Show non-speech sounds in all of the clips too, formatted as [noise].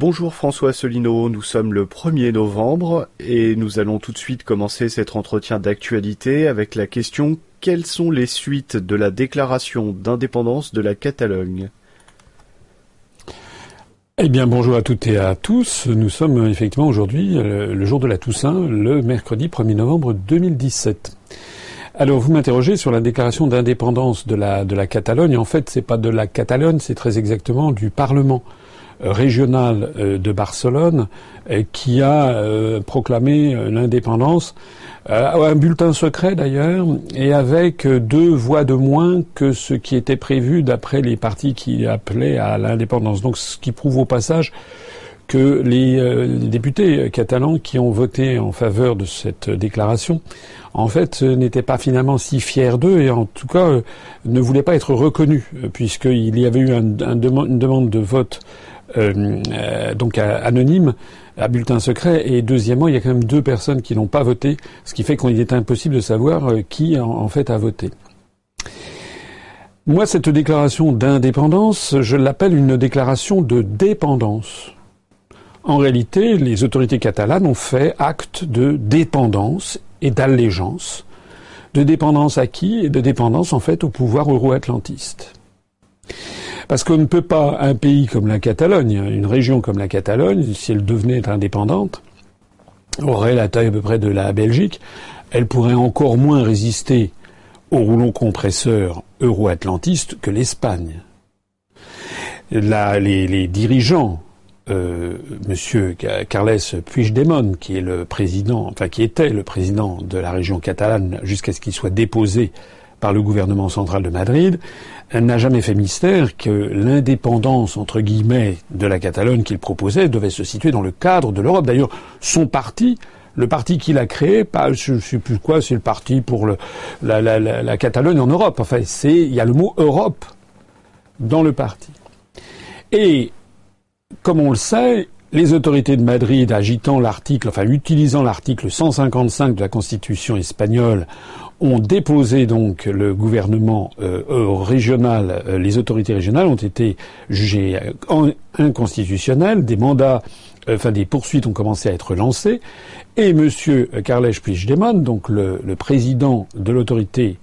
Bonjour François Asselineau, nous sommes le 1er novembre et nous allons tout de suite commencer cet entretien d'actualité avec la question quelles sont les suites de la déclaration d'indépendance de la Catalogne? Eh bien, bonjour à toutes et à tous. Nous sommes effectivement aujourd'hui euh, le jour de la Toussaint, le mercredi 1er novembre 2017. Alors, vous m'interrogez sur la déclaration d'indépendance de la, Catalogne. En fait, c'est pas de la Catalogne, c'est très exactement du Parlement régional euh, de Barcelone euh, qui a euh, proclamé l'indépendance un bulletin secret d'ailleurs et avec deux voix de moins que ce qui était prévu d'après les partis qui appelaient à l'indépendance. Donc ce qui prouve au passage que les, députés catalans qui ont voté en faveur de cette déclaration, en fait, n'étaient pas finalement si fiers d'eux et en tout cas ne voulaient pas être reconnus, puisqu'il y avait eu une demande de vote euh, euh, donc anonyme, à bulletin secret. Et deuxièmement, il y a quand même deux personnes qui n'ont pas voté, ce qui fait qu'il est impossible de savoir euh, qui en, fait a voté. Moi, cette déclaration d'indépendance, je l'appelle une déclaration de dépendance. En réalité, les autorités catalanes ont fait acte de dépendance et d'allégeance. De dépendance à qui? Et de dépendance, en fait, au pouvoir euro-atlantiste. Parce qu'on ne peut pas, un pays comme la Catalogne, une région comme la Catalogne, si elle devenait indépendante, aurait la taille à peu près de la Belgique, elle pourrait encore moins résister au rouleau compresseur euro-atlantiste que l'Espagne. les, les, dirigeants, euh, Monsieur Carles Puigdemont, qui est le président, enfin qui était le président de la région catalane jusqu'à ce qu'il soit déposé par le gouvernement central de Madrid, n'a jamais fait mystère que l'indépendance, entre guillemets, de la Catalogne qu'il proposait devait se situer dans le cadre de l'Europe. D'ailleurs, son parti, le parti qu'il a créé, pas, je sais plus quoi, c'est le parti pour la, Catalogne en Europe. Enfin, c'est, il y a le mot Europe dans le parti. Et, comme on le sait, les autorités de Madrid agitant l'article, enfin utilisant l'article 155 de la Constitution espagnole ont déposé donc le gouvernement euh, régional, euh, les autorités régionales ont été jugées inconstitutionnelles, des mandats, euh, enfin des poursuites ont commencé à être lancées, et M. Carles Puigdemont, donc le, le, président de l'autorité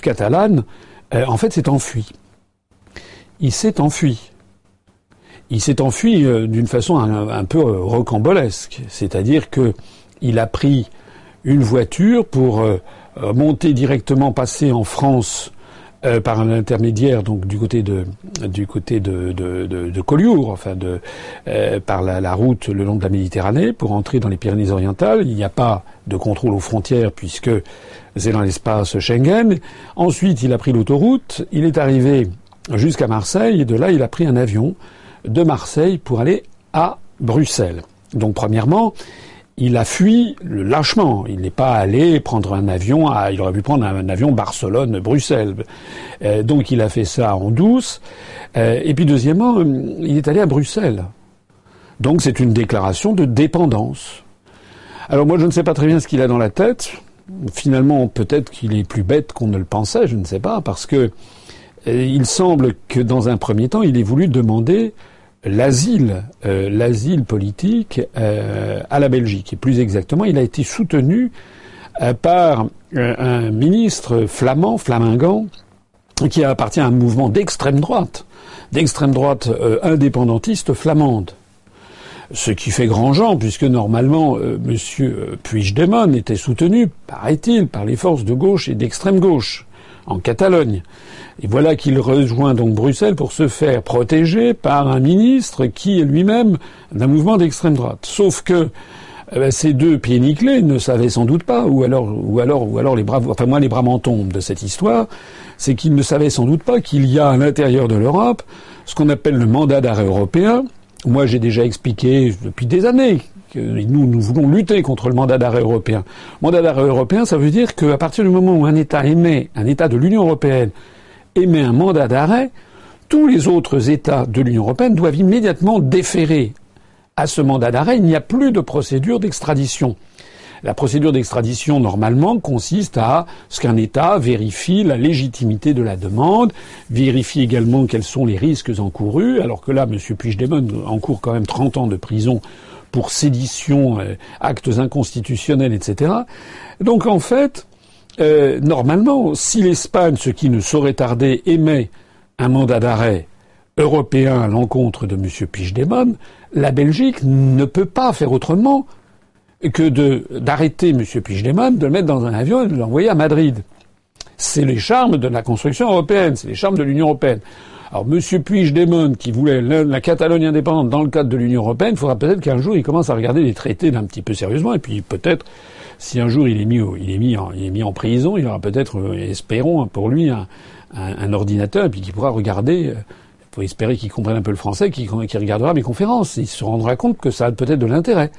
catalane, en fait s'est enfui. Il s'est enfui. Il s'est enfui d'une façon un, un, peu rocambolesque, c'est-à-dire que il a pris une voiture pour euh, monter directement, passer en France euh, par un intermédiaire, donc du côté de du côté de de, de, de Collioure, enfin de euh, par la, la, route le long de la Méditerranée pour entrer dans les Pyrénées-Orientales. Il n'y a pas de contrôle aux frontières puisque c'est dans l'espace Schengen. Ensuite, il a pris l'autoroute. Il est arrivé jusqu'à Marseille et de là, il a pris un avion de Marseille pour aller à Bruxelles. Donc, premièrement, il a fui le lâchement. Il n'est pas allé prendre un avion. Il aurait pu prendre un, avion Barcelone-Bruxelles. Euh, donc il a fait ça en douce. Euh, et puis deuxièmement, euh, il est allé à Bruxelles. Donc c'est une déclaration de dépendance. Alors moi je ne sais pas très bien ce qu'il a dans la tête. Finalement peut-être qu'il est plus bête qu'on ne le pensait, je ne sais pas, parce que il semble que dans un premier temps il ait voulu demander l'asile, euh, l'asile politique euh, à la Belgique. Et plus exactement, il a été soutenu euh, par un ministre flamand, flamingant, qui appartient à un mouvement d'extrême droite, d'extrême droite indépendantiste flamande. Ce qui fait grand genre, puisque normalement, Monsieur Puigdemont était soutenu, paraît-il, par les forces de gauche et d'extrême gauche en Catalogne. Et voilà qu'il rejoint donc Bruxelles pour se faire protéger par un ministre qui est lui-même d'un mouvement d'extrême droite. Sauf que eh ben, ces deux pieds nickelés ne savaient sans doute pas, ou alors, ou alors, ou alors les bras, enfin moi les bras m'en de cette histoire, c'est qu'ils ne savaient sans doute pas qu'il y a à l'intérieur de l'Europe ce qu'on appelle le mandat d'arrêt européen. Moi j'ai déjà expliqué depuis des années que nous, nous voulons lutter contre le mandat d'arrêt européen. Mandat d'arrêt européen, ça veut dire qu'à partir du moment où un État émet, un État de l'Union européenne émet un mandat d'arrêt, tous les autres États de l'Union européenne doivent immédiatement déférer à ce mandat d'arrêt. Il n'y a plus de procédure d'extradition. La procédure d'extradition, normalement, consiste à ce qu'un État vérifie la légitimité de la demande, vérifie également quels sont les risques encourus, alors que là, M. Puigdemont encourt quand même 30 ans de prison pour sédition, euh, actes inconstitutionnels, etc. Donc en fait, euh, normalement, si l'Espagne, ce qui ne saurait tarder, émet un mandat d'arrêt européen à l'encontre de M. Puigdemont, la Belgique ne peut pas faire autrement que d'arrêter M. Puigdemont, de le mettre dans un avion et de l'envoyer à Madrid. C'est les charmes de la construction européenne, c'est les charmes de l'Union européenne. Alors, M. Puigdemont, qui voulait la, Catalogne indépendante dans le cadre de l'Union européenne, il faudra peut-être qu'un jour il commence à regarder les traités d'un petit peu sérieusement, et puis peut-être, si un jour il est mis, il est mis, en, il est mis en prison, il aura peut-être, euh, espérons pour lui, un, ordinateur, puis qu'il pourra regarder. Il euh, faut espérer qu'il comprenne un peu le français, qu'il regardera mes conférences. Il se rendra compte que ça a peut-être de l'intérêt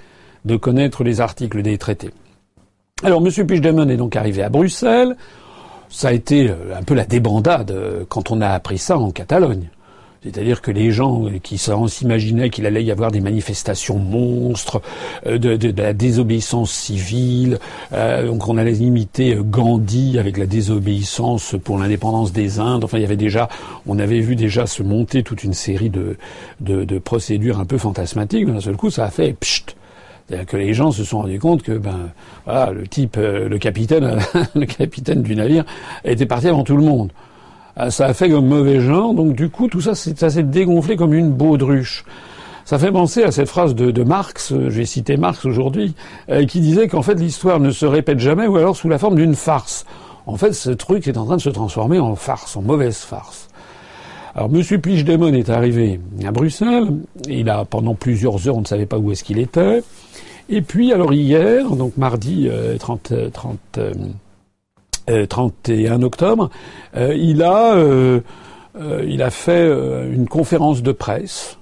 de connaître les articles des traités. Alors, M. Puigdemont est donc arrivé à Bruxelles ça a été euh, un peu la débandade euh, quand on a appris ça en Catalogne. C'est-à-dire que les gens qui s'imaginaient qu'il allait y avoir des manifestations monstres, euh, de, la désobéissance civile, donc on allait imiter Gandhi avec la désobéissance pour l'indépendance des Indes. Enfin, il y avait déjà, on avait vu déjà se monter toute une série de, de, procédures un peu fantasmatiques. D'un seul coup, ça a fait pchit c'est-à-dire que les gens se sont rendus compte que ben voilà, le type, euh, le capitaine, [laughs] le capitaine du navire était parti avant tout le monde. Euh, ça a fait comme mauvais genre, donc du coup tout ça, ça s'est dégonflé comme une baudruche. Ça fait penser à cette phrase de, de Marx, euh, j'ai cité Marx aujourd'hui, qui disait qu'en fait l'histoire ne se répète jamais ou alors sous la forme d'une farce. En fait, ce truc est en train de se transformer en farce, en mauvaise farce. Alors, M. Puigdemont est arrivé à Bruxelles. Il a, pendant plusieurs heures, on ne savait pas où est-ce qu'il était. Et puis, alors hier, donc mardi 30, 30, 31 octobre, euh, il a euh, euh, il a fait une conférence de presse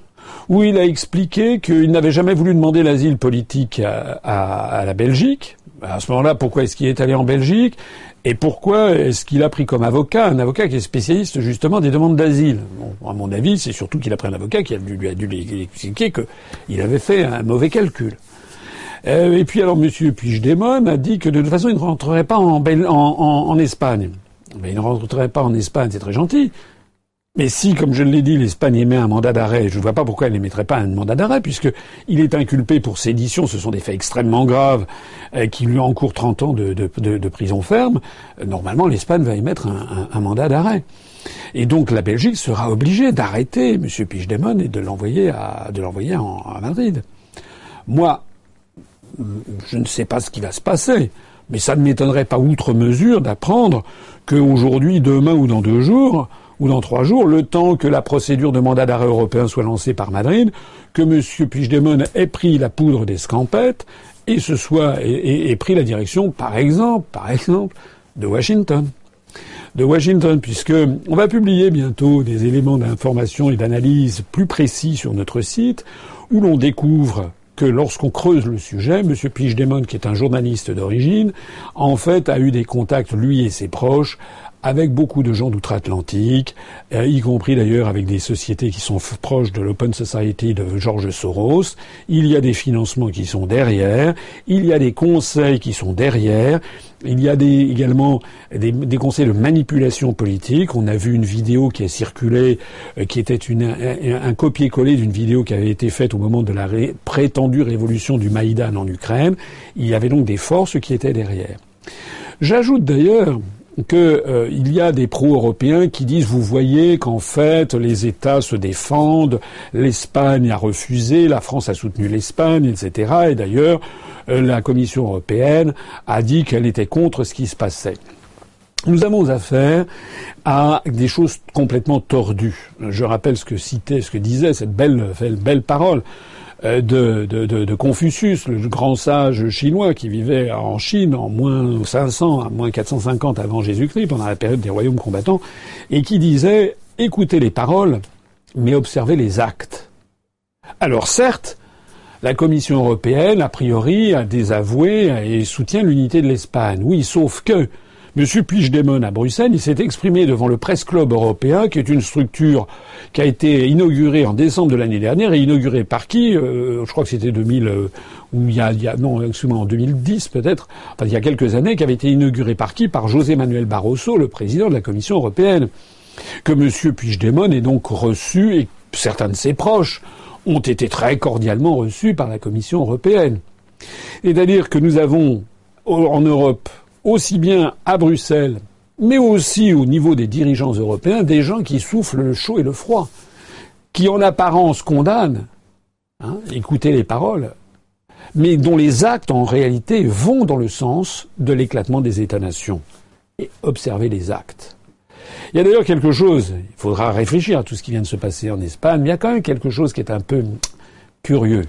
où il a expliqué qu'il n'avait jamais voulu demander l'asile politique à, à, la Belgique. À ce moment-là, pourquoi est-ce qu'il est allé en Belgique et pourquoi est-ce qu'il a pris comme avocat un avocat qui est spécialiste justement des demandes d'asile? Bon, À mon avis, c'est surtout qu'il a pris un avocat qui a dû, lui a dû lui expliquer qu'il avait fait un mauvais calcul. Euh, et puis alors M. Puigdemont a dit que de toute façon il ne rentrerait pas en, en, Espagne. Mais il ne rentrerait pas en Espagne, c'est très gentil. Mais si, comme je l'ai dit, l'Espagne émet un mandat d'arrêt, je ne vois pas pourquoi elle n'émettrait pas un mandat d'arrêt, puisque il est inculpé pour sédition, ce sont des faits extrêmement graves euh, qui lui encourent 30 ans de, de, prison ferme. Euh, normalement, l'Espagne va émettre un, un, mandat d'arrêt. Et donc la Belgique sera obligée d'arrêter M. Puigdemont et de l'envoyer à, de l'envoyer à Madrid. Moi, je ne sais pas ce qui va se passer, mais ça ne m'étonnerait pas outre mesure d'apprendre qu'aujourd'hui, demain ou dans deux jours, ou dans trois jours, le temps que la procédure de mandat d'arrêt européen soit lancée par Madrid, que M. Puigdemont ait pris la poudre des scampettes et ce soit pris la direction, par exemple, par exemple, de Washington de Washington, puisque on va publier bientôt des éléments d'information et d'analyse plus précis sur notre site, où l'on découvre que lorsqu'on creuse le sujet, M. Puigdemont, qui est un journaliste d'origine, en fait a eu des contacts, lui et ses proches, avec beaucoup de gens d'outre-Atlantique, euh, y compris d'ailleurs avec des sociétés qui sont proches de l'Open Society de George Soros. Il y a des financements qui sont derrière, il y a des conseils qui sont derrière, il y a des, également des, conseils de manipulation politique. On a vu une vidéo qui a circulé, euh, qui était une, un, un copier-coller d'une vidéo qui avait été faite au moment de la prétendue révolution du Maïdan en Ukraine. Il y avait donc des forces qui étaient derrière. J'ajoute d'ailleurs qu'il euh, y a des pro-européens qui disent vous voyez qu'en fait les États se défendent, l'Espagne a refusé, la France a soutenu l'Espagne, etc. Et d'ailleurs euh, la Commission européenne a dit qu'elle était contre ce qui se passait. Nous avons affaire à des choses complètement tordues. Je rappelle ce que citait, ce que disait cette belle, belle parole euh, de, de, de, Confucius, le grand sage chinois qui vivait en Chine en moins 500 à moins 450 avant Jésus-Christ, pendant la période des royaumes combattants, et qui disait écoutez les paroles, mais observez les actes. Alors certes, la Commission européenne, a priori, a désavoué et soutient l'unité de l'Espagne. Oui, sauf que Monsieur Puigdemont à Bruxelles, il s'est exprimé devant le Presse Club européen, qui est une structure qui a été inaugurée en décembre de l'année dernière, et inaugurée par qui euh, Je crois que c'était 2000, euh, ou il y a, non, excusez-moi, en 2010 peut-être, enfin il y a quelques années, qui avait été inaugurée par qui? Par José Manuel Barroso, le président de la Commission européenne. Que Monsieur Puigdemont est donc reçu, et certains de ses proches ont été très cordialement reçus par la Commission européenne. C'est-à-dire que nous avons en Europe, aussi bien à Bruxelles, mais aussi au niveau des dirigeants européens, des gens qui soufflent le chaud et le froid, qui en apparence condamnent, hein, écoutez les paroles, mais dont les actes en réalité vont dans le sens de l'éclatement des États-nations. Et observez les actes. Il y a d'ailleurs quelque chose, il faudra réfléchir à tout ce qui vient de se passer en Espagne, mais il y a quand même quelque chose qui est un peu curieux.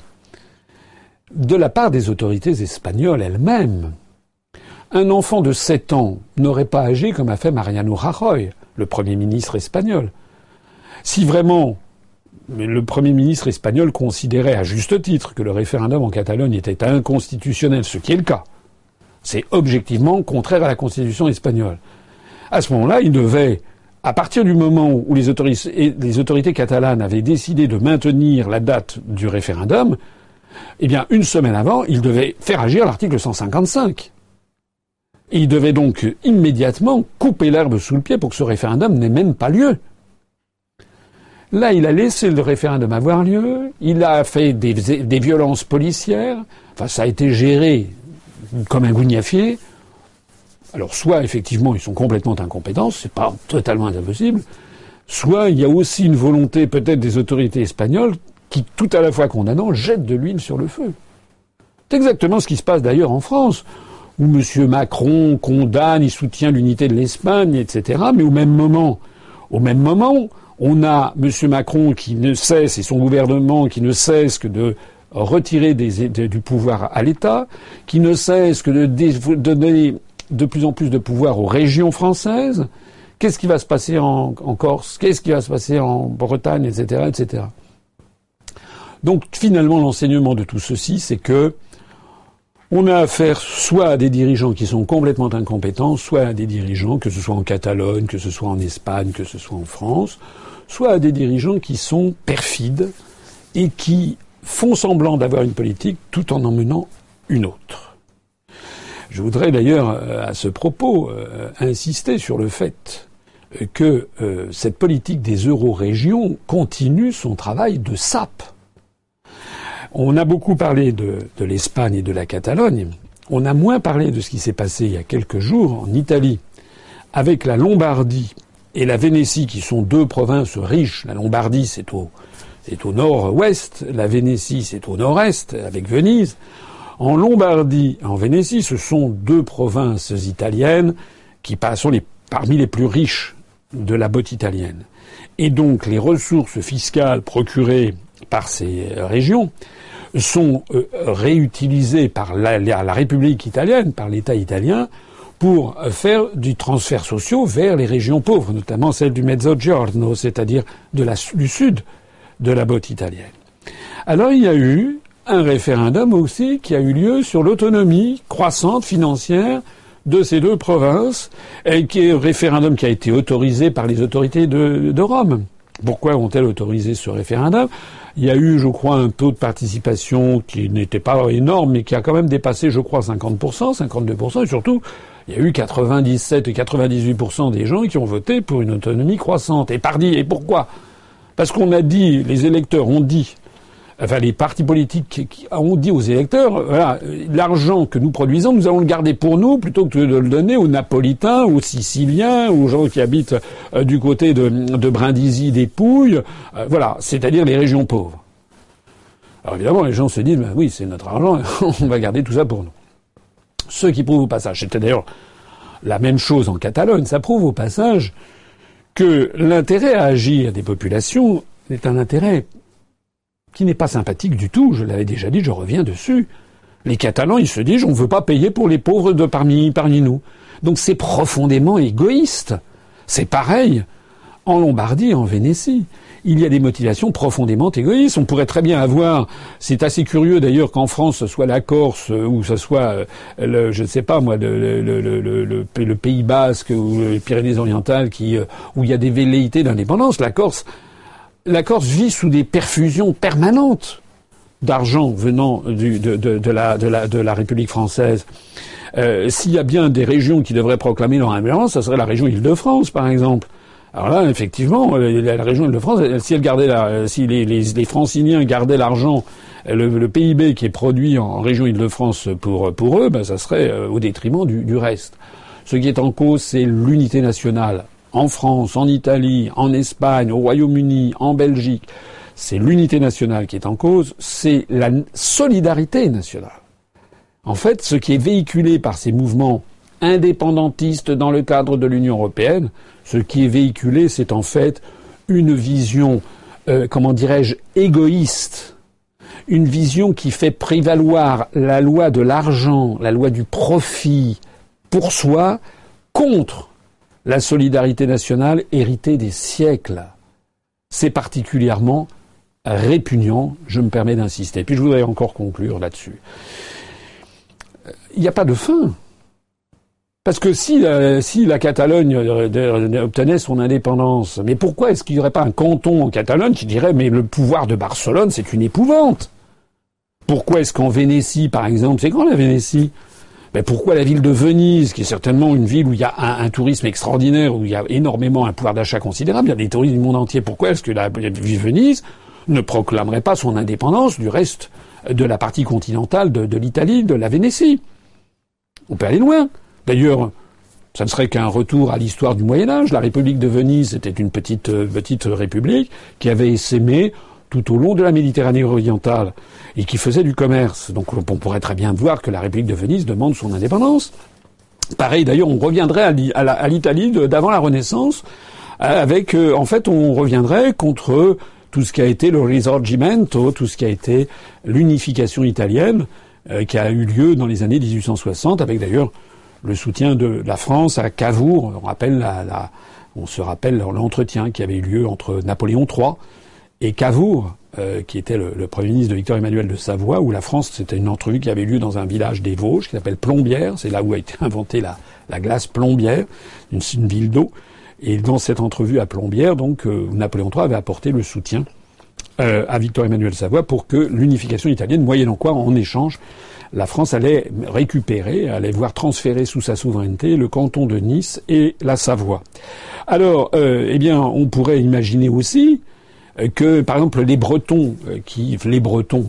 De la part des autorités espagnoles elles-mêmes, un enfant de 7 ans n'aurait pas agi comme a fait Mariano Rajoy, le Premier ministre espagnol. Si vraiment le Premier ministre espagnol considérait à juste titre que le référendum en Catalogne était inconstitutionnel, ce qui est le cas, c'est objectivement contraire à la Constitution espagnole. À ce moment-là, il devait, à partir du moment où les autorités, les autorités catalanes avaient décidé de maintenir la date du référendum, eh bien, une semaine avant, il devait faire agir l'article 155 il devait donc immédiatement couper l'herbe sous le pied pour que ce référendum n'ait même pas lieu. Là, il a laissé le référendum avoir lieu, il a fait des, violences policières, enfin ça a été géré comme un gougnafier. Alors soit effectivement ils sont complètement incompétents, c'est pas totalement impossible, soit il y a aussi une volonté peut-être des autorités espagnoles qui, tout à la fois condamnant, jettent de l'huile sur le feu. C'est exactement ce qui se passe d'ailleurs en France où M. Macron condamne, il soutient l'unité de l'Espagne, etc. Mais au même moment, au même moment, on a M. Macron qui ne cesse et son gouvernement qui ne cesse que de retirer du pouvoir à l'État, qui ne cesse que de donner de plus en plus de pouvoir aux régions françaises. Qu'est-ce qui va se passer en, en Corse? Qu'est-ce qui va se passer en Bretagne, etc., etc. Donc finalement, l'enseignement de tout ceci, c'est que on a affaire soit à des dirigeants qui sont complètement incompétents, soit à des dirigeants, que ce soit en Catalogne, que ce soit en Espagne, que ce soit en France, soit à des dirigeants qui sont perfides et qui font semblant d'avoir une politique tout en emmenant une autre. Je voudrais d'ailleurs, euh, à ce propos, euh, insister sur le fait que euh, cette politique des euro-régions continue son travail de sape. On a beaucoup parlé de, l'Espagne et de la Catalogne. On a moins parlé de ce qui s'est passé il y a quelques jours en Italie, avec la Lombardie et la Vénétie, qui sont deux provinces riches. La Lombardie, c'est au, nord-ouest, la Vénétie, c'est au nord-est, avec Venise. En Lombardie, en Vénétie, ce sont deux provinces italiennes qui sont parmi les plus riches de la botte italienne. Et donc, les ressources fiscales procurées par ces régions sont euh, réutilisés par la, République italienne, par l'État italien, pour faire du transfert social vers les régions pauvres, notamment celles du Mezzogiorno, c'est-à-dire la, du sud de la botte italienne. Alors il y a eu un référendum aussi qui a eu lieu sur l'autonomie croissante financière de ces deux provinces, et qui est un référendum qui a été autorisé par les autorités de, de Rome. Pourquoi ont-elles autorisé ce référendum? Il y a eu, je crois, un taux de participation qui n'était pas énorme, mais qui a quand même dépassé, je crois, 50%, 52%, et surtout, il y a eu 97 et 98% des gens qui ont voté pour une autonomie croissante. Et pardi, et pourquoi? Parce qu'on a dit, les électeurs ont dit enfin les partis politiques ont dit aux électeurs, voilà, l'argent que nous produisons, nous allons le garder pour nous plutôt que de le donner aux Napolitains, aux Siciliens, aux gens qui habitent euh, du côté de, Brindisi, des Pouilles, euh, voilà, c'est-à-dire les régions pauvres. Alors évidemment, les gens se disent, ben oui, c'est notre argent, [laughs] on va garder tout ça pour nous. Ce qui prouve au passage, c'était d'ailleurs la même chose en Catalogne, ça prouve au passage que l'intérêt à agir des populations est un intérêt qui n'est pas sympathique du tout, je l'avais déjà dit, je reviens dessus. Les Catalans, ils se disent, on ne veut pas payer pour les pauvres de parmi, parmi nous. Donc c'est profondément égoïste. C'est pareil en Lombardie, en Vénétie. il y a des motivations profondément égoïstes. On pourrait très bien avoir, c'est assez curieux d'ailleurs qu'en France ce soit la Corse ou ce soit, le, je ne sais pas moi, le, le, le, Pays Basque ou les Pyrénées-Orientales, qui où il y a des velléités d'indépendance. La Corse, la Corse vit sous des perfusions permanentes d'argent venant de, la, République française. Euh, S'il y a bien des régions qui devraient proclamer leur indépendance, ça serait la région Île-de-France, par exemple. Alors là, effectivement, euh, la, région Île-de-France, si elle gardait la, si les, les, Franciliens gardaient l'argent, le, PIB qui est produit en région Île-de-France pour pour eux, ben ça serait euh, au détriment du reste. Ce qui est en cause, c'est l'unité nationale. En France, en Italie, en Espagne, au Royaume-Uni, en Belgique c'est l'unité nationale qui est en cause, c'est la solidarité nationale. En fait, ce qui est véhiculé par ces mouvements indépendantistes dans le cadre de l'Union européenne, ce qui est véhiculé, c'est en fait une vision, euh, comment dirais-je, égoïste, une vision qui fait prévaloir la loi de l'argent, la loi du profit pour soi, contre la solidarité nationale héritée des siècles. C'est particulièrement répugnant, je me permets d'insister. Puis je voudrais encore conclure là-dessus. Il n'y a pas de fin. Parce que si, la, si la Catalogne obtenait son indépendance, mais pourquoi est-ce qu'il n'y aurait pas un canton en Catalogne qui dirait mais le pouvoir de Barcelone c'est une épouvante? Pourquoi est-ce qu'en Vénétie par exemple, c'est grand la Vénétie? Mais pourquoi la ville de Venise, qui est certainement une ville où il y a un, tourisme extraordinaire, où il y a énormément un pouvoir d'achat considérable, il y a des touristes du monde entier, pourquoi est-ce que la ville de Venise ne proclamerait pas son indépendance du reste de la partie continentale de, l'Italie, de la Vénétie? On peut aller loin. D'ailleurs, ça ne serait qu'un retour à l'histoire du Moyen Âge. La République de Venise était une petite, euh, petite république qui avait essaimé tout au long de la Méditerranée orientale et qui faisait du commerce. Donc on pourrait très bien voir que la République de Venise demande son indépendance. Pareil, d'ailleurs, on reviendrait à l'Italie d'avant la Renaissance, euh, avec, euh, en fait, on reviendrait contre tout ce qui a été le risorgimento, tout ce qui a été l'unification italienne, euh, qui a eu lieu dans les années 1860, avec d'ailleurs le soutien de la France à Cavour. On, rappelle on se rappelle l'entretien qui avait eu lieu entre Napoléon III et Cavour, euh, qui était le, Premier ministre de Victor Emmanuel de Savoie, où la France, c'était une entrevue qui avait lieu dans un village des Vosges, qui s'appelle Plombières, c'est là où a été [laughs] inventée la, la glace Plombière, une, une ville d'eau. Et dans cette entrevue à Plombières, donc, euh, Napoléon III avait apporté le soutien euh, à Victor Emmanuel Savoie pour que l'unification italienne, moyennant quoi, en échange, la France allait récupérer, allait voir transférer sous sa souveraineté le canton de Nice et la Savoie. Alors, euh, eh bien, on pourrait imaginer aussi que, par exemple, les Bretons, qui les Bretons,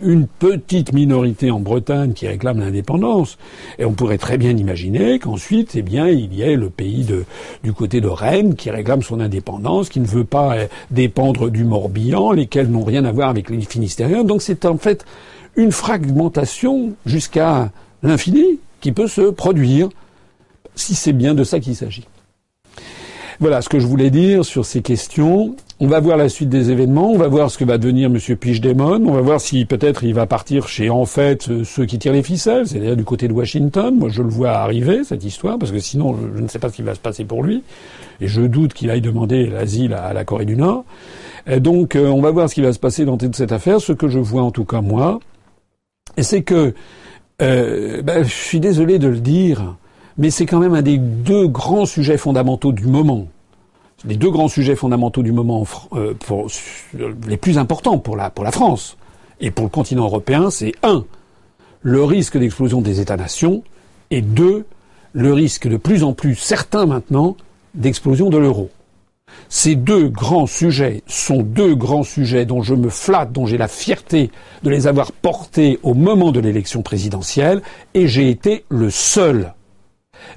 une petite minorité en Bretagne qui réclame l'indépendance. Et on pourrait très bien imaginer qu'ensuite, eh bien, il y ait le pays de, du côté de Rennes qui réclame son indépendance, qui ne veut pas eh, dépendre du Morbihan, lesquels n'ont rien à voir avec les Finistériens. Donc c'est en fait une fragmentation jusqu'à l'infini qui peut se produire si c'est bien de ça qu'il s'agit. Voilà ce que je voulais dire sur ces questions. On va voir la suite des événements, on va voir ce que va devenir M. Pichdemon, on va voir si peut-être il va partir chez en fait euh, ceux qui tirent les ficelles, c'est-à-dire du côté de Washington. Moi je le vois arriver cette histoire parce que sinon je, ne sais pas ce qui va se passer pour lui et je doute qu'il aille demander l'asile à, la Corée du Nord. Donc euh, on va voir ce qui va se passer dans toute cette affaire. Ce que je vois en tout cas moi, c'est que euh, ben, je suis désolé de le dire, mais c'est quand même un des deux grands sujets fondamentaux du moment les deux grands sujets fondamentaux du moment, euh, pour, les plus importants pour la, pour la France et pour le continent européen, c'est un, le risque d'explosion des États-nations, et deux, le risque de plus en plus certain maintenant d'explosion de l'euro. Ces deux grands sujets sont deux grands sujets dont je me flatte, dont j'ai la fierté de les avoir portés au moment de l'élection présidentielle, et j'ai été le seul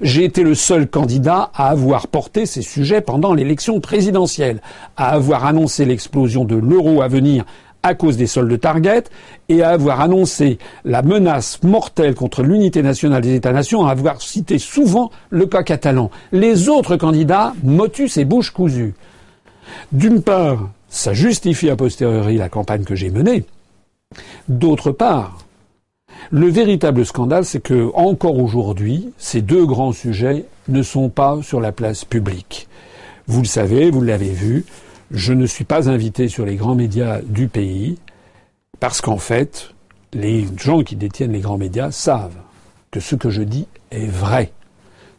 j'ai été le seul candidat à avoir porté ces sujets pendant l'élection présidentielle, à avoir annoncé l'explosion de l'euro à venir à cause des soldes Target et à avoir annoncé la menace mortelle contre l'unité nationale des États-nations, à avoir cité souvent le cas catalan. Les autres candidats, motus et bouche cousue. D'une part, ça justifie a posteriori la campagne que j'ai menée. D'autre part, le véritable scandale, c'est que encore aujourd'hui, ces deux grands sujets ne sont pas sur la place publique. Vous le savez, vous l'avez vu, je ne suis pas invité sur les grands médias du pays parce qu'en fait, les gens qui détiennent les grands médias savent que ce que je dis est vrai.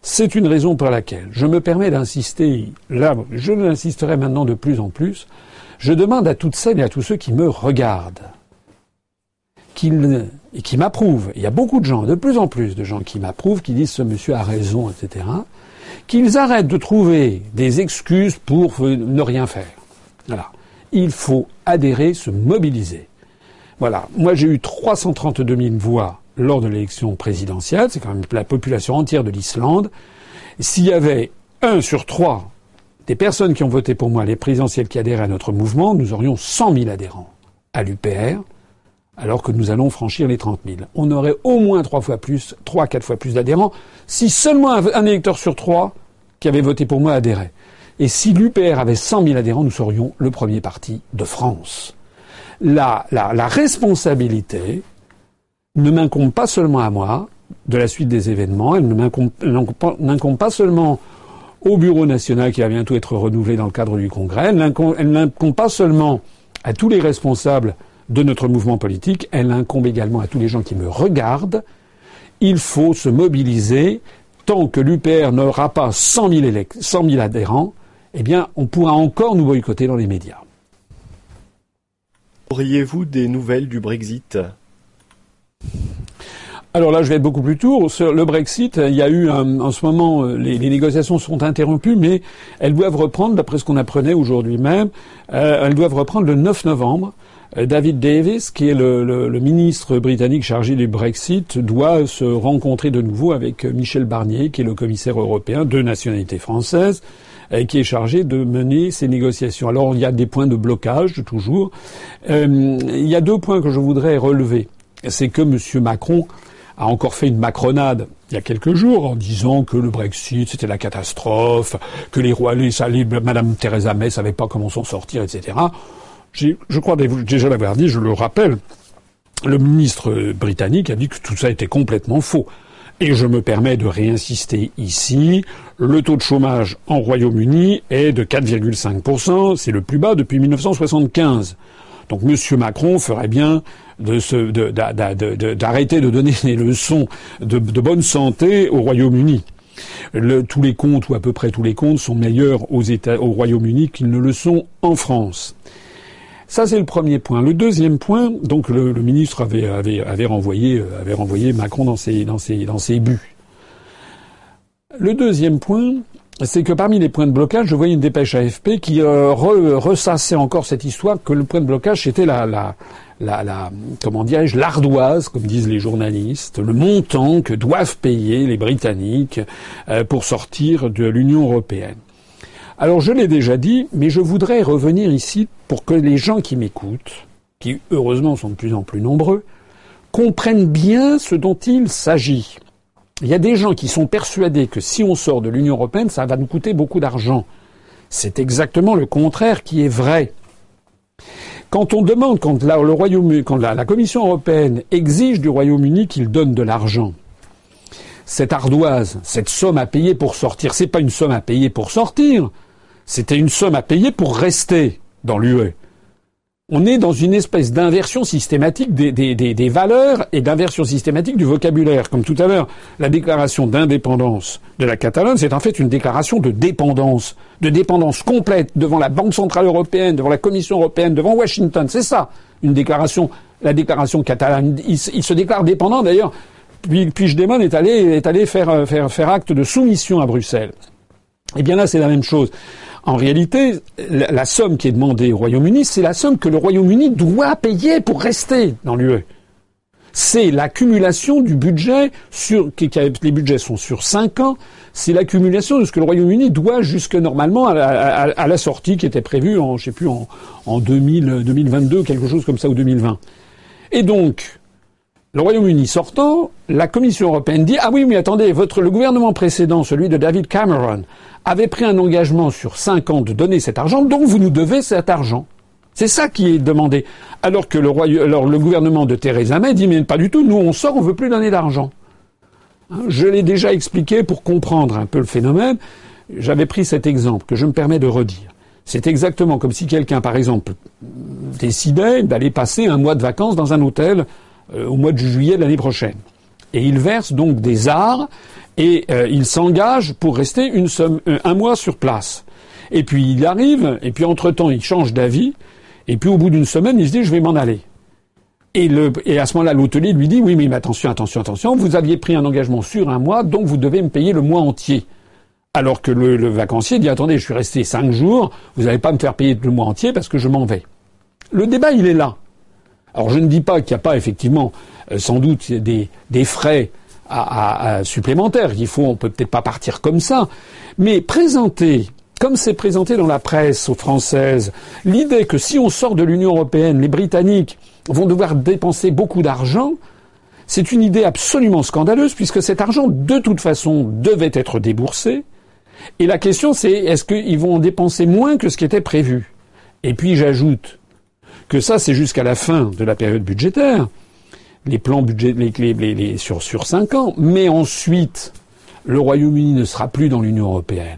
C'est une raison pour laquelle je me permets d'insister, là, je l'insisterai maintenant de plus en plus, je demande à toutes celles et à tous ceux qui me regardent, et qui m'approuvent, il y a beaucoup de gens, de plus en plus de gens qui m'approuvent, qui disent ce monsieur a raison, etc., qu'ils arrêtent de trouver des excuses pour ne rien faire. Voilà. Il faut adhérer, se mobiliser. Voilà. Moi, j'ai eu 332 000 voix lors de l'élection présidentielle. C'est quand même la population entière de l'Islande. S'il y avait un sur trois des personnes qui ont voté pour moi, les présidentielles qui adhéraient à notre mouvement, nous aurions 100 000 adhérents à l'UPR, alors que nous allons franchir les 30 000. On aurait au moins trois fois plus, trois, quatre fois plus d'adhérents, si seulement un électeur sur trois qui avait voté pour moi adhérait. Et si l'UPR avait 100 000 adhérents, nous serions le premier parti de France. La, la, la responsabilité ne m'incombe pas seulement à moi de la suite des événements, elle ne m'incombe pas seulement au Bureau national qui va bientôt être renouvelé dans le cadre du Congrès, elle n'incombe pas seulement à tous les responsables de notre mouvement politique, elle incombe également à tous les gens qui me regardent. Il faut se mobiliser. Tant que l'UPR n'aura pas 100 000, adhérents, eh bien, on pourra encore nous boycotter dans les médias. Auriez-vous des nouvelles du Brexit? Alors là, je vais être beaucoup plus tour. Sur le Brexit, il y a eu en ce moment, euh, les, négociations sont interrompues, mais elles doivent reprendre, d'après ce qu'on apprenait aujourd'hui même, euh, elles doivent reprendre le 9 novembre. Euh, David Davis, qui est le, ministre britannique chargé du Brexit, doit se rencontrer de nouveau avec Michel Barnier, qui est le commissaire européen de nationalité française, et qui est chargé de mener ces négociations. Alors il y a des points de blocage toujours. Euh, il y a deux points que je voudrais relever. C'est que M. Macron a encore fait une macronade il y a quelques jours en disant que le Brexit c'était la catastrophe, que les rois, les, les Madame Theresa May savait pas comment s'en sortir, etc je crois déjà l'avoir dit, je le rappelle, le ministre britannique a dit que tout ça était complètement faux. Et je me permets de réinsister ici, le taux de chômage en Royaume-Uni est de 4,5%, c'est le plus bas depuis 1975. Donc M. Macron ferait bien d'arrêter de, donner des leçons de, bonne santé au Royaume-Uni. tous les comptes, ou à peu près tous les comptes, sont meilleurs aux au Royaume-Uni qu'ils ne le sont en France. Ça, c'est le premier point. Le deuxième point, donc le, ministre euh, avait renvoyé Macron dans ses, buts. Le deuxième point, c'est que parmi les points de blocage, je voyais une dépêche AFP qui euh, ressassait encore cette histoire que le point de blocage, c'était la, comment dirais-je, l'ardoise, comme disent les journalistes, le montant que doivent payer les Britanniques euh, pour sortir de l'Union européenne. Alors je l'ai déjà dit, mais je voudrais revenir ici pour que les gens qui m'écoutent, qui heureusement sont de plus en plus nombreux, comprennent bien ce dont il s'agit. Il y a des gens qui sont persuadés que si on sort de l'Union européenne, ça va nous coûter beaucoup d'argent. C'est exactement le contraire qui est vrai. Quand on demande, quand la, Commission européenne exige du Royaume-Uni qu'il donne de l'argent, cette ardoise, cette somme à payer pour sortir, c'est pas une somme à payer pour sortir, c'était une somme à payer pour rester dans l'UE. On est dans une espèce d'inversion systématique des, valeurs et d'inversion systématique du vocabulaire. Comme tout à l'heure, la déclaration d'indépendance de la Catalogne, c'est en fait une déclaration de dépendance, de dépendance complète devant la Banque Centrale Européenne, devant la Commission Européenne, devant Washington. C'est ça, une déclaration, la déclaration catalane. Il, se déclare dépendant d'ailleurs. Puis, Puigdemont est allé, est allé faire, faire, faire acte de soumission à Bruxelles. Eh bien là, c'est la même chose. En réalité, la, somme qui est demandée au Royaume-Uni, c'est la somme que le Royaume-Uni doit payer pour rester dans l'UE. C'est l'accumulation du budget sur, les budgets sont sur cinq ans, c'est l'accumulation de ce que le Royaume-Uni doit jusque normalement à, la sortie qui était prévue en, je sais plus, en, en 2000, 2022, quelque chose comme ça, ou 2020. Et donc, le Royaume-Uni sortant, la Commission européenne dit ah oui mais attendez, votre le gouvernement précédent, celui de David Cameron, avait pris un engagement sur cinq ans de donner cet argent, donc vous nous devez cet argent. C'est ça qui est demandé. Alors que le, le gouvernement de Theresa May dit mais pas du tout, nous on sort, on veut plus donner d'argent. Hein, je l'ai déjà expliqué pour comprendre un peu le phénomène. J'avais pris cet exemple que je me permets de redire. C'est exactement comme si quelqu'un, par exemple, décidait d'aller passer un mois de vacances dans un hôtel euh, au mois de juillet de l'année prochaine. Et il verse donc des arts et euh, il s'engage pour rester euh, un mois sur place. Et puis il arrive, et puis entre-temps il change d'avis, et puis au bout d'une semaine il se dit je vais m'en aller. Et, le, et à ce moment-là, l'hôtelier lui dit oui, mais attention, attention, attention, vous aviez pris un engagement sur un mois, donc vous devez me payer le mois entier. Alors que le, le vacancier dit attendez, je suis resté cinq jours, vous n'allez pas me faire payer le mois entier parce que je m'en vais. Le débat, il est là. Alors je ne dis pas qu'il n'y a pas effectivement euh, sans doute des, frais à, supplémentaires. Il faut, peut peut-être pas partir comme ça, mais présenter comme c'est présenté dans la presse française, l'idée que si on sort de l'Union européenne, les Britanniques vont devoir dépenser beaucoup d'argent, c'est une idée absolument scandaleuse puisque cet argent, de toute façon, devait être déboursé. Et la question, c'est est-ce qu'ils vont en dépenser moins que ce qui était prévu? Et puis j'ajoute que ça, c'est jusqu'à la fin de la période budgétaire, les plans budget, sur, cinq ans. Mais ensuite, le Royaume-Uni ne sera plus dans l'Union européenne.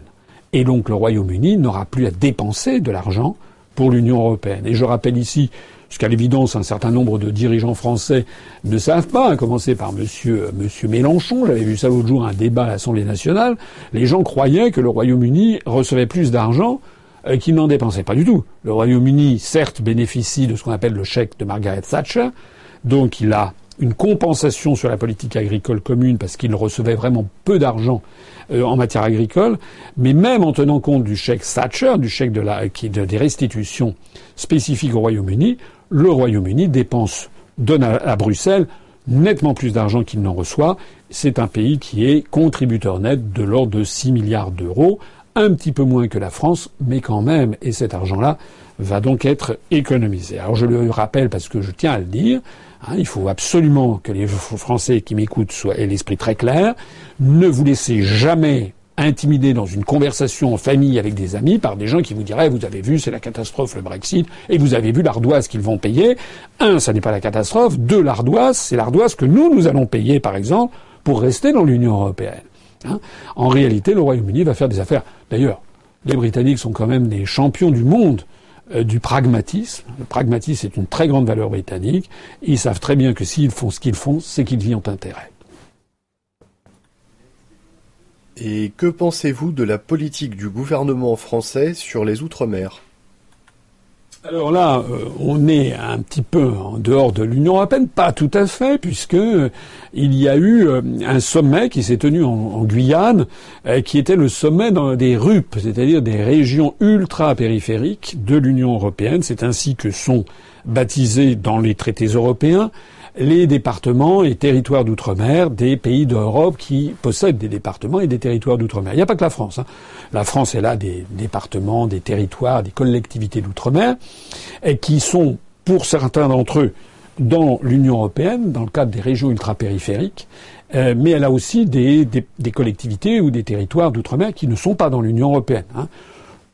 Et donc le Royaume-Uni n'aura plus à dépenser de l'argent pour l'Union européenne. Et je rappelle ici, ce qu'à l'évidence un certain nombre de dirigeants français ne savent pas, à commencer par monsieur, monsieur Mélenchon, j'avais vu ça l'autre jour un débat à l'Assemblée nationale, les gens croyaient que le Royaume-Uni recevait plus d'argent euh, qu'il n'en dépensait pas du tout. Le Royaume-Uni, certes, bénéficie de ce qu'on appelle le chèque de Margaret Thatcher, donc il a une compensation sur la politique agricole commune parce qu'il recevait vraiment peu d'argent euh, en matière agricole, mais même en tenant compte du chèque Thatcher, du chèque de la, qui, de, des restitutions spécifiques au Royaume-Uni, le Royaume-Uni dépense, donne à, Bruxelles nettement plus d'argent qu'il n'en reçoit. C'est un pays qui est contributeur net de l'ordre de 6 milliards d'euros, un petit peu moins que la France, mais quand même, et cet argent-là va donc être économisé. Alors je le rappelle parce que je tiens à le dire, Hein, il faut absolument que les Français qui m'écoutent soient, l'esprit très clair. Ne vous laissez jamais intimider dans une conversation en famille avec des amis par des gens qui vous diraient vous avez vu c'est la catastrophe le Brexit et vous avez vu l'ardoise qu'ils vont payer. Un, ça n'est pas la catastrophe. Deux, l'ardoise, c'est l'ardoise que nous nous allons payer par exemple pour rester dans l'Union européenne. Hein. en réalité, le Royaume-Uni va faire des affaires. D'ailleurs, les Britanniques sont quand même des champions du monde euh, du pragmatisme. Le pragmatisme est une très grande valeur britannique. Ils savent très bien que s'ils font ce qu'ils font, c'est qu'ils y ont intérêt. Et que pensez-vous de la politique du gouvernement français sur les Outre-mer? Alors là, euh, on est un petit peu en dehors de l'Union européenne, pas tout à fait, puisque euh, il y a eu euh, un sommet qui s'est tenu en, Guyane, qui était le sommet des RUP, c'est-à-dire des régions ultra-périphériques de l'Union européenne. C'est ainsi que sont baptisés dans les traités européens les départements et territoires d'outre-mer des pays d'Europe qui possèdent des départements et des territoires d'outre-mer. Il n'y a pas que la France. Hein. La France, elle a des départements, des territoires, des collectivités d'outre-mer, qui sont, pour certains d'entre eux, dans l'Union européenne, dans le cadre des régions ultrapériphériques, euh, mais elle a aussi des, des, collectivités ou des territoires d'outre-mer qui ne sont pas dans l'Union européenne. Hein.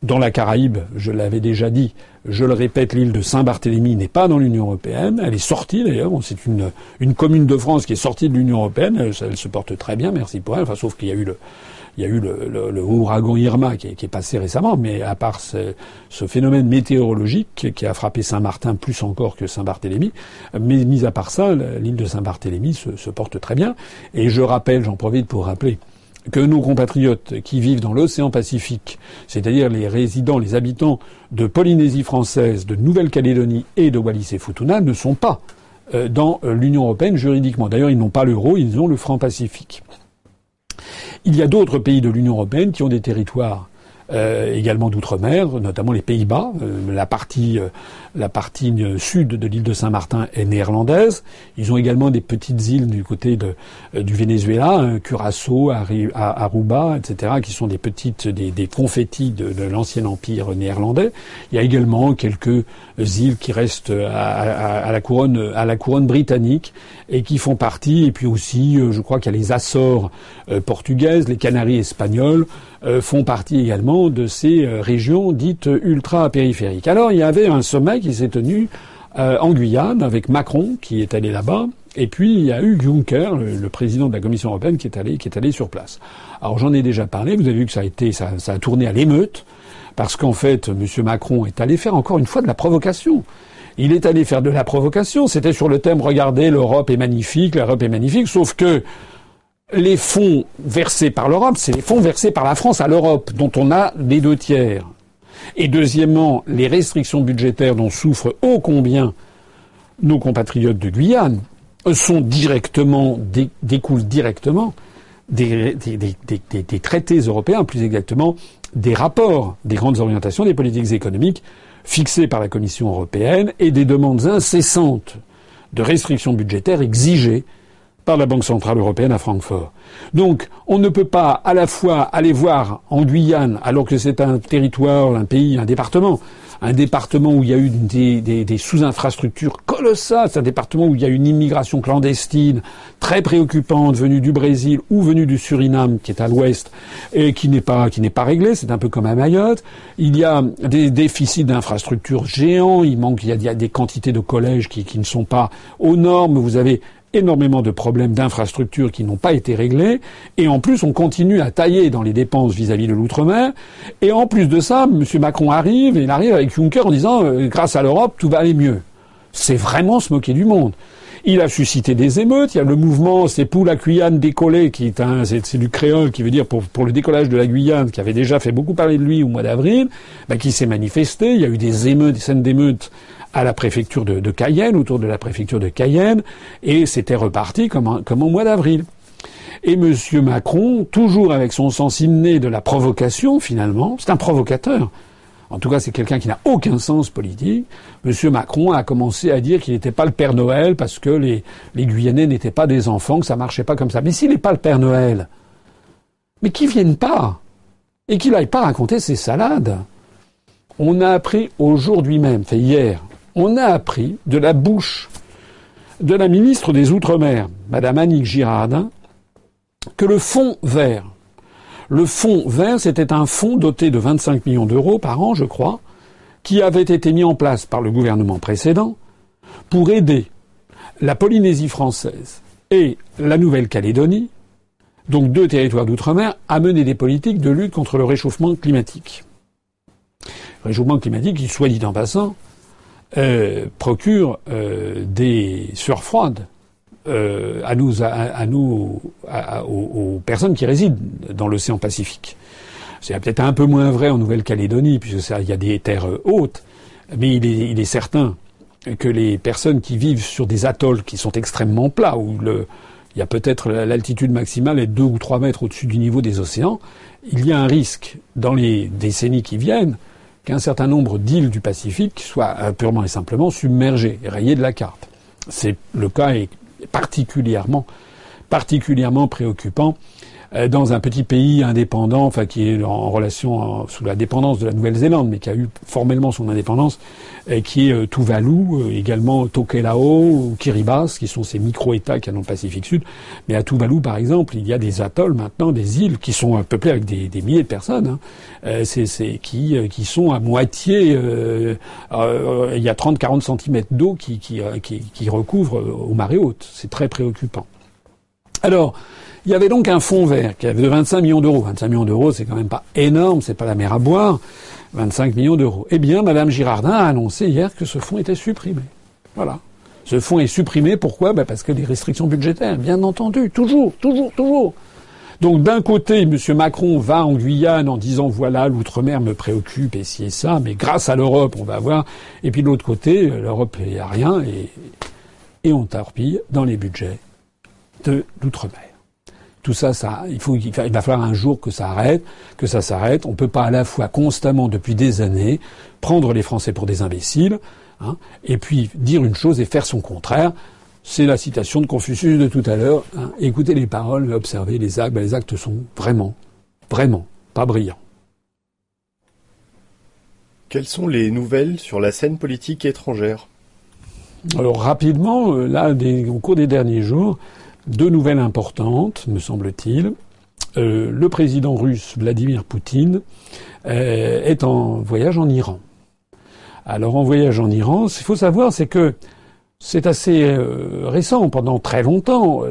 Dans la Caraïbe, je l'avais déjà dit, je le répète, l'île de Saint-Barthélemy n'est pas dans l'Union européenne. Elle est sortie d'ailleurs. c'est une, une commune de France qui est sortie de l'Union européenne. Elle, se porte très bien, merci pour elle. Enfin, sauf qu'il y a eu le, il y a eu le, ouragan Irma qui est, qui est, passé récemment, mais à part ce, ce phénomène météorologique qui a frappé Saint-Martin plus encore que Saint-Barthélemy, mais mis à part ça, l'île de Saint-Barthélemy se, se porte très bien. Et je rappelle, j'en profite pour rappeler que nos compatriotes qui vivent dans l'océan Pacifique, c'est-à-dire les résidents, les habitants de Polynésie française, de Nouvelle-Calédonie et de Wallis et Futuna, ne sont pas euh, dans euh, l'Union européenne juridiquement. D'ailleurs, ils n'ont pas l'euro, ils ont le franc Pacifique. Il y a d'autres pays de l'Union européenne qui ont des territoires euh, également d'outre-mer, notamment les Pays-Bas. Euh, la partie, euh, la partie sud de l'île de Saint-Martin est néerlandaise. Ils ont également des petites îles du côté de, du Venezuela, hein, Curaçao, Aruba, etc., qui sont des petites, des, des confettis de, de l'ancien empire néerlandais. Il y a également quelques îles qui restent à, à, la couronne, à la couronne britannique et qui font partie. Et puis aussi, je crois qu'il y a les Açores portugaises, les Canaries espagnoles. Euh, font partie également de ces euh, régions dites ultra-périphériques. Alors il y avait un sommet qui s'est tenu euh, en Guyane avec Macron qui est allé là-bas. Et puis il y a eu Juncker, le, président de la Commission européenne, qui est allé, qui est allé sur place. Alors j'en ai déjà parlé. Vous avez vu que ça a été, ça, ça a tourné à l'émeute. Parce qu'en fait, M. Macron est allé faire encore une fois de la provocation. Il est allé faire de la provocation. C'était sur le thème Regardez, l'Europe est magnifique, l'Europe est magnifique. Sauf que les fonds versés par l'Europe, c'est les fonds versés par la France à l'Europe, dont on a les deux tiers. Et deuxièmement, les restrictions budgétaires dont souffrent ô combien nos compatriotes de Guyane sont directement, découlent directement des, des, traités européens, plus exactement des rapports des grandes orientations des politiques économiques fixées par la Commission européenne et des demandes incessantes de restrictions budgétaires exigées par la Banque centrale européenne à Francfort. Donc, on ne peut pas à la fois aller voir en Guyane, alors que c'est un territoire, un pays, un département, un département où il y a eu des, sous-infrastructures colossales, c'est un département où il y a une immigration clandestine très préoccupante venue du Brésil ou venue du Suriname, qui est à l'ouest, et qui n'est pas qui n'est pas réglée. C'est un peu comme à Mayotte. Il y a des déficits d'infrastructures géants. Il manque, il y a, des quantités de collèges qui, qui ne sont pas aux normes. Vous avez énormément de problèmes d'infrastructures qui n'ont pas été réglés, et en plus on continue à tailler dans les dépenses vis-à-vis de l'outre-mer, et en plus de ça, M. Macron arrive, et il arrive avec Juncker en disant euh, grâce à l'Europe tout va aller mieux. C'est vraiment se moquer du monde. Il a suscité des émeutes. Il y a le mouvement C'est pour la Guyane décollée, qui est un, c'est, du créole, qui veut dire pour, pour, le décollage de la Guyane, qui avait déjà fait beaucoup parler de lui au mois d'avril, bah, qui s'est manifesté. Il y a eu des émeutes, des scènes d'émeutes à la préfecture de, Cayenne, autour de la préfecture de Cayenne, et c'était reparti comme, comme au mois d'avril. Et M. Macron, toujours avec son sens inné de la provocation, finalement, c'est un provocateur. En tout cas, c'est quelqu'un qui n'a aucun sens politique. M. Macron a commencé à dire qu'il n'était pas le Père Noël parce que les, les Guyanais n'étaient pas des enfants, que ça marchait pas comme ça. Mais s'il n'est pas le Père Noël, mais qu'il vienne pas et qu'il n'aille pas raconter ses salades. On a appris aujourd'hui même, fait hier, on a appris de la bouche de la ministre des Outre-mer, Madame Annick Girardin, que le fonds vert, le fonds vert, c'était un fonds doté de 25 millions d'euros par an, je crois, qui avait été mis en place par le gouvernement précédent pour aider la Polynésie française et la Nouvelle-Calédonie, donc deux territoires d'outre-mer, à mener des politiques de lutte contre le réchauffement climatique. Réchauffement climatique, qui, soit dit en passant, euh, procure euh, des sueurs euh, à nous, à, nous, aux, personnes qui résident dans l'océan Pacifique. C'est peut-être un peu moins vrai en Nouvelle-Calédonie, puisque il y a des terres hautes, mais il est, il est, certain que les personnes qui vivent sur des atolls qui sont extrêmement plats, où le, il y a peut-être l'altitude maximale est deux ou trois mètres au-dessus du niveau des océans, il y a un risque dans les décennies qui viennent qu'un certain nombre d'îles du Pacifique soient euh, purement et simplement submergées, rayées de la carte. C'est le cas est particulièrement particulièrement préoccupant dans un petit pays indépendant, enfin qui est en relation sous la dépendance de la Nouvelle-Zélande, mais qui a eu formellement son indépendance, et qui est euh, Tuvalu, euh, également Tokelau Kiribati, qui sont ces micro-États qui y dans le Pacifique Sud. Mais à Tuvalu, par exemple, il y a des atolls maintenant, des îles qui sont peuplées avec des, des milliers de personnes, hein. c'est, qui, qui sont à moitié, il y a 30-40 cm d'eau qui, qui, qui, qui recouvrent aux marées hautes. C'est très préoccupant. Alors, il y avait donc un fonds vert qui avait de 25 millions d'euros. 25 millions d'euros, c'est quand même pas énorme, c'est pas la mer à boire. 25 millions d'euros. Eh bien, Madame Girardin a annoncé hier que ce fonds était supprimé. Voilà. Ce fonds est supprimé, pourquoi? Ben Parce que des restrictions budgétaires, bien entendu, toujours, toujours, toujours. Donc d'un côté, M. Macron va en Guyane en disant voilà, l'outre-mer me préoccupe et ci et ça, mais grâce à l'Europe, on va voir. Et puis de l'autre côté, l'Europe, il n'y a rien et, et on torpille dans les budgets de l'outre-mer. Tout ça, ça, il faut, il va falloir un jour que ça arrête, que ça s'arrête. On peut pas à la fois constamment depuis des années prendre les Français pour des imbéciles, hein, et puis dire une chose et faire son contraire. C'est la citation de Confucius de tout à l'heure. Hein. Écoutez les paroles, mais observez les actes. Ben, les actes sont vraiment, vraiment pas brillants. Quelles sont les nouvelles sur la scène politique étrangère? Alors rapidement, euh, là, au cours des derniers jours, deux nouvelles importantes, me semble-t-il. Euh, le président russe Vladimir Poutine euh, est en voyage en Iran. Alors en voyage en Iran, ce qu'il faut savoir, c'est que c'est assez euh, récent. Pendant très longtemps,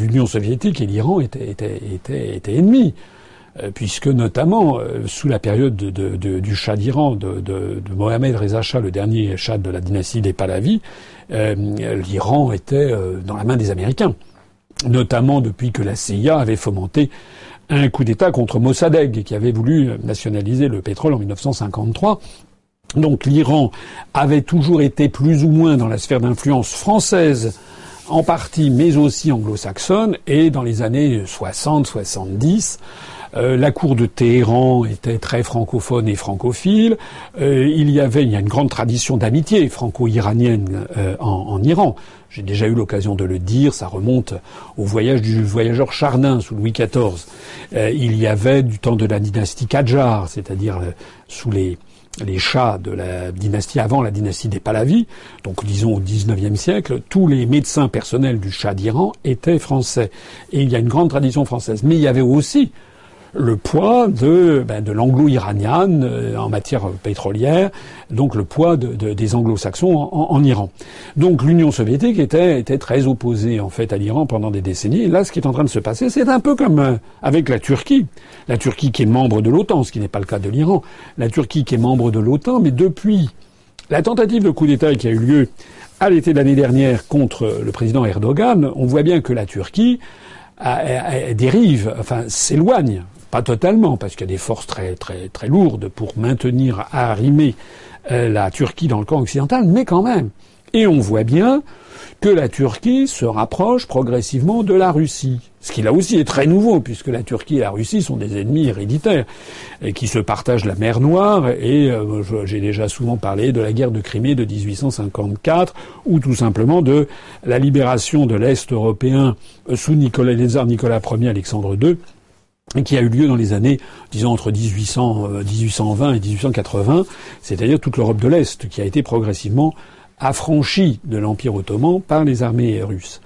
l'Union soviétique et l'Iran étaient, étaient, étaient, ennemis. puisque notamment sous la période du Shah d'Iran, de, Mohamed Reza Shah, le dernier Shah de la dynastie des Pahlavis, l'Iran était dans la main des Américains, notamment depuis que la CIA avait fomenté un coup d'État contre Mossadegh, qui avait voulu nationaliser le pétrole en 1953. Donc l'Iran avait toujours été plus ou moins dans la sphère d'influence française en partie, mais aussi anglo-saxonne, et dans les années 60-70, euh, la cour de Téhéran était très francophone et francophile. Euh, il y avait, il y a une grande tradition d'amitié franco-iranienne euh, en, Iran. J'ai déjà eu l'occasion de le dire, ça remonte au voyage du voyageur Chardin sous Louis XIV. il y avait du temps de la dynastie Qajar, c'est-à-dire sous les les chats de la dynastie avant la dynastie des Pahlavis, donc disons au XIXe siècle, tous les médecins personnels du chat d'Iran étaient français. Et il y a une grande tradition française. Mais il y avait aussi le poids de, ben, de l'anglo-iranienne euh, en matière pétrolière, donc le poids de, des anglo-saxons en, Iran. Donc l'Union soviétique était, était très opposée en fait à l'Iran pendant des décennies. Et là, ce qui est en train de se passer, c'est un peu comme euh, avec la Turquie. La Turquie qui est membre de l'OTAN, ce qui n'est pas le cas de l'Iran. La Turquie qui est membre de l'OTAN, mais depuis la tentative de coup d'État qui a eu lieu à l'été de l'année dernière contre le président Erdogan, on voit bien que la Turquie dérive, enfin s'éloigne pas totalement, parce qu'il y a des forces très très très lourdes pour maintenir à arrimer euh, la Turquie dans le camp occidental, mais quand même. Et on voit bien que la Turquie se rapproche progressivement de la Russie. Ce qui là aussi est très nouveau, puisque la Turquie et la Russie sont des ennemis héréditaires, qui se partagent la mer Noire, et euh, j'ai déjà souvent parlé de la guerre de Crimée de 1854, ou tout simplement de la libération de l'Est européen sous Nicolas, les Nicolas Ier, Alexandre II, qui a eu lieu dans les années, disons, entre 1800, 1820 euh, et 1880, c'est-à-dire toute l'Europe de l'Est, qui a été progressivement affranchie de l'Empire ottoman par les armées russes.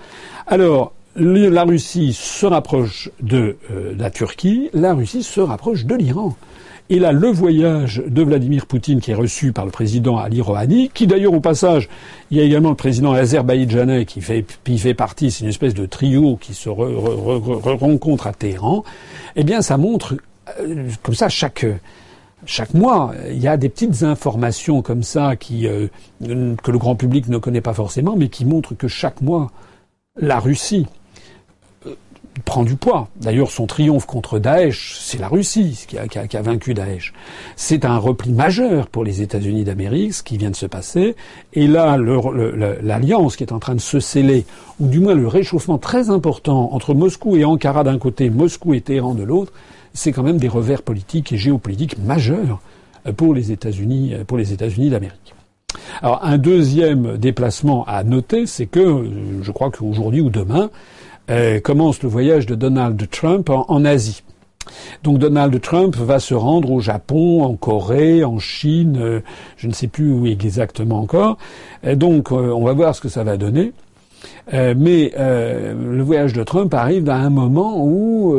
Alors, la Russie se rapproche de euh, la Turquie, la Russie se rapproche de l'Iran. Et là, le voyage de Vladimir Poutine qui est reçu par le président Ali Rouhani, qui d'ailleurs au passage, il y a également le président azerbaïdjanais qui fait, partie, c'est une espèce de trio qui se rencontre à Téhéran, eh bien ça montre, euh, comme ça, chaque chaque mois, il y a des petites informations comme ça qui, euh, que le grand public ne connaît pas forcément, mais qui montrent que chaque mois, la Russie prend du poids. D'ailleurs, son triomphe contre Daesh, c'est la Russie qui a, qui, a, vaincu Daesh. C'est un repli majeur pour les États-Unis d'Amérique, ce qui vient de se passer. Et là, l'alliance qui est en train de se sceller, ou du moins le réchauffement très important entre Moscou et Ankara d'un côté, Moscou et Téhéran de l'autre, c'est quand même des revers politiques et géopolitiques majeurs pour les États-Unis, pour les États-Unis d'Amérique. Alors, un deuxième déplacement à noter, c'est que, je crois qu'aujourd'hui ou demain, euh, commence le voyage de Donald Trump en, Asie. Donc Donald Trump va se rendre au Japon, en Corée, en Chine, euh, je ne sais plus où exactement encore. donc euh, on va voir ce que ça va donner. mais le voyage de Trump arrive à un moment où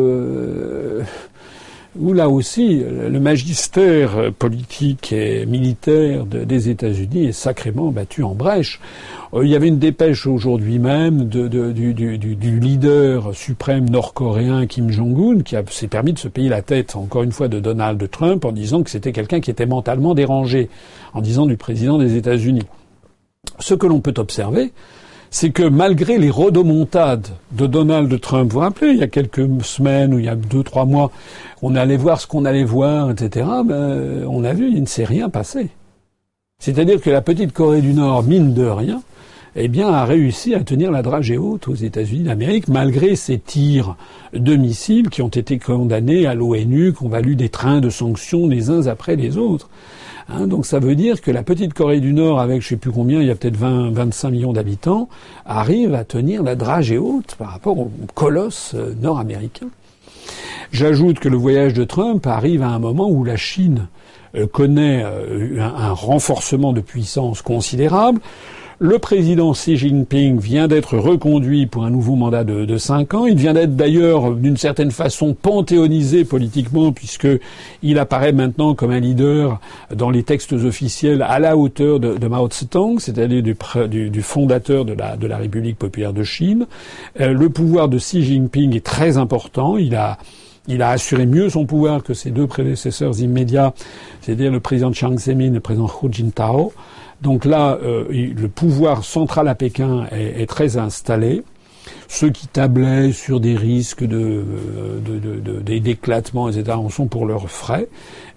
où là aussi le magistère politique et militaire des États-Unis est sacrément battu en brèche. Euh, il y avait une dépêche aujourd'hui même du, leader suprême nord-coréen Kim Jong-un qui s'est permis de se payer la tête encore une fois de Donald Trump en disant que c'était quelqu'un qui était mentalement dérangé, en disant du président des États-Unis. Ce que l'on peut observer, c'est que malgré les rodomontades de Donald Trump, vous vous rappelez, il y a quelques semaines ou il y a deux, trois mois, on allait voir ce qu'on allait voir, etc., ben, on a vu, il ne s'est rien passé. C'est-à-dire que la petite Corée du Nord, mine de rien, eh bien, a réussi à tenir la dragée haute aux États-Unis d'Amérique, malgré ces tirs de missiles qui ont été condamnés à l'ONU, qui ont valu des trains de sanctions les uns après les autres. Hein, donc ça veut dire que la petite Corée du Nord, avec je sais plus combien, il y a peut-être 20, 25 millions d'habitants, arrive à tenir la dragée haute par rapport au colosse euh, nord-américain. J'ajoute que le voyage de Trump arrive à un moment où la Chine euh, connaît euh, un renforcement de puissance considérable. Le président Xi Jinping vient d'être reconduit pour un nouveau mandat de, de cinq ans. Il vient d'être d'ailleurs d'une certaine façon panthéonisé politiquement puisqu'il apparaît maintenant comme un leader dans les textes officiels à la hauteur de, Mao Tse-tung, c'est-à-dire du, fondateur de la, de la République populaire de Chine. Euh, le pouvoir de Xi Jinping est très important. Il a Il a assuré mieux son pouvoir que ses deux prédécesseurs immédiats, c'est-à-dire le président Chiang Zemin et le président Hu Jintao. Donc là, euh, le pouvoir central à Pékin est, est très installé ceux qui tablaient sur des risques de, d'éclatement, etc., en sont pour leurs frais.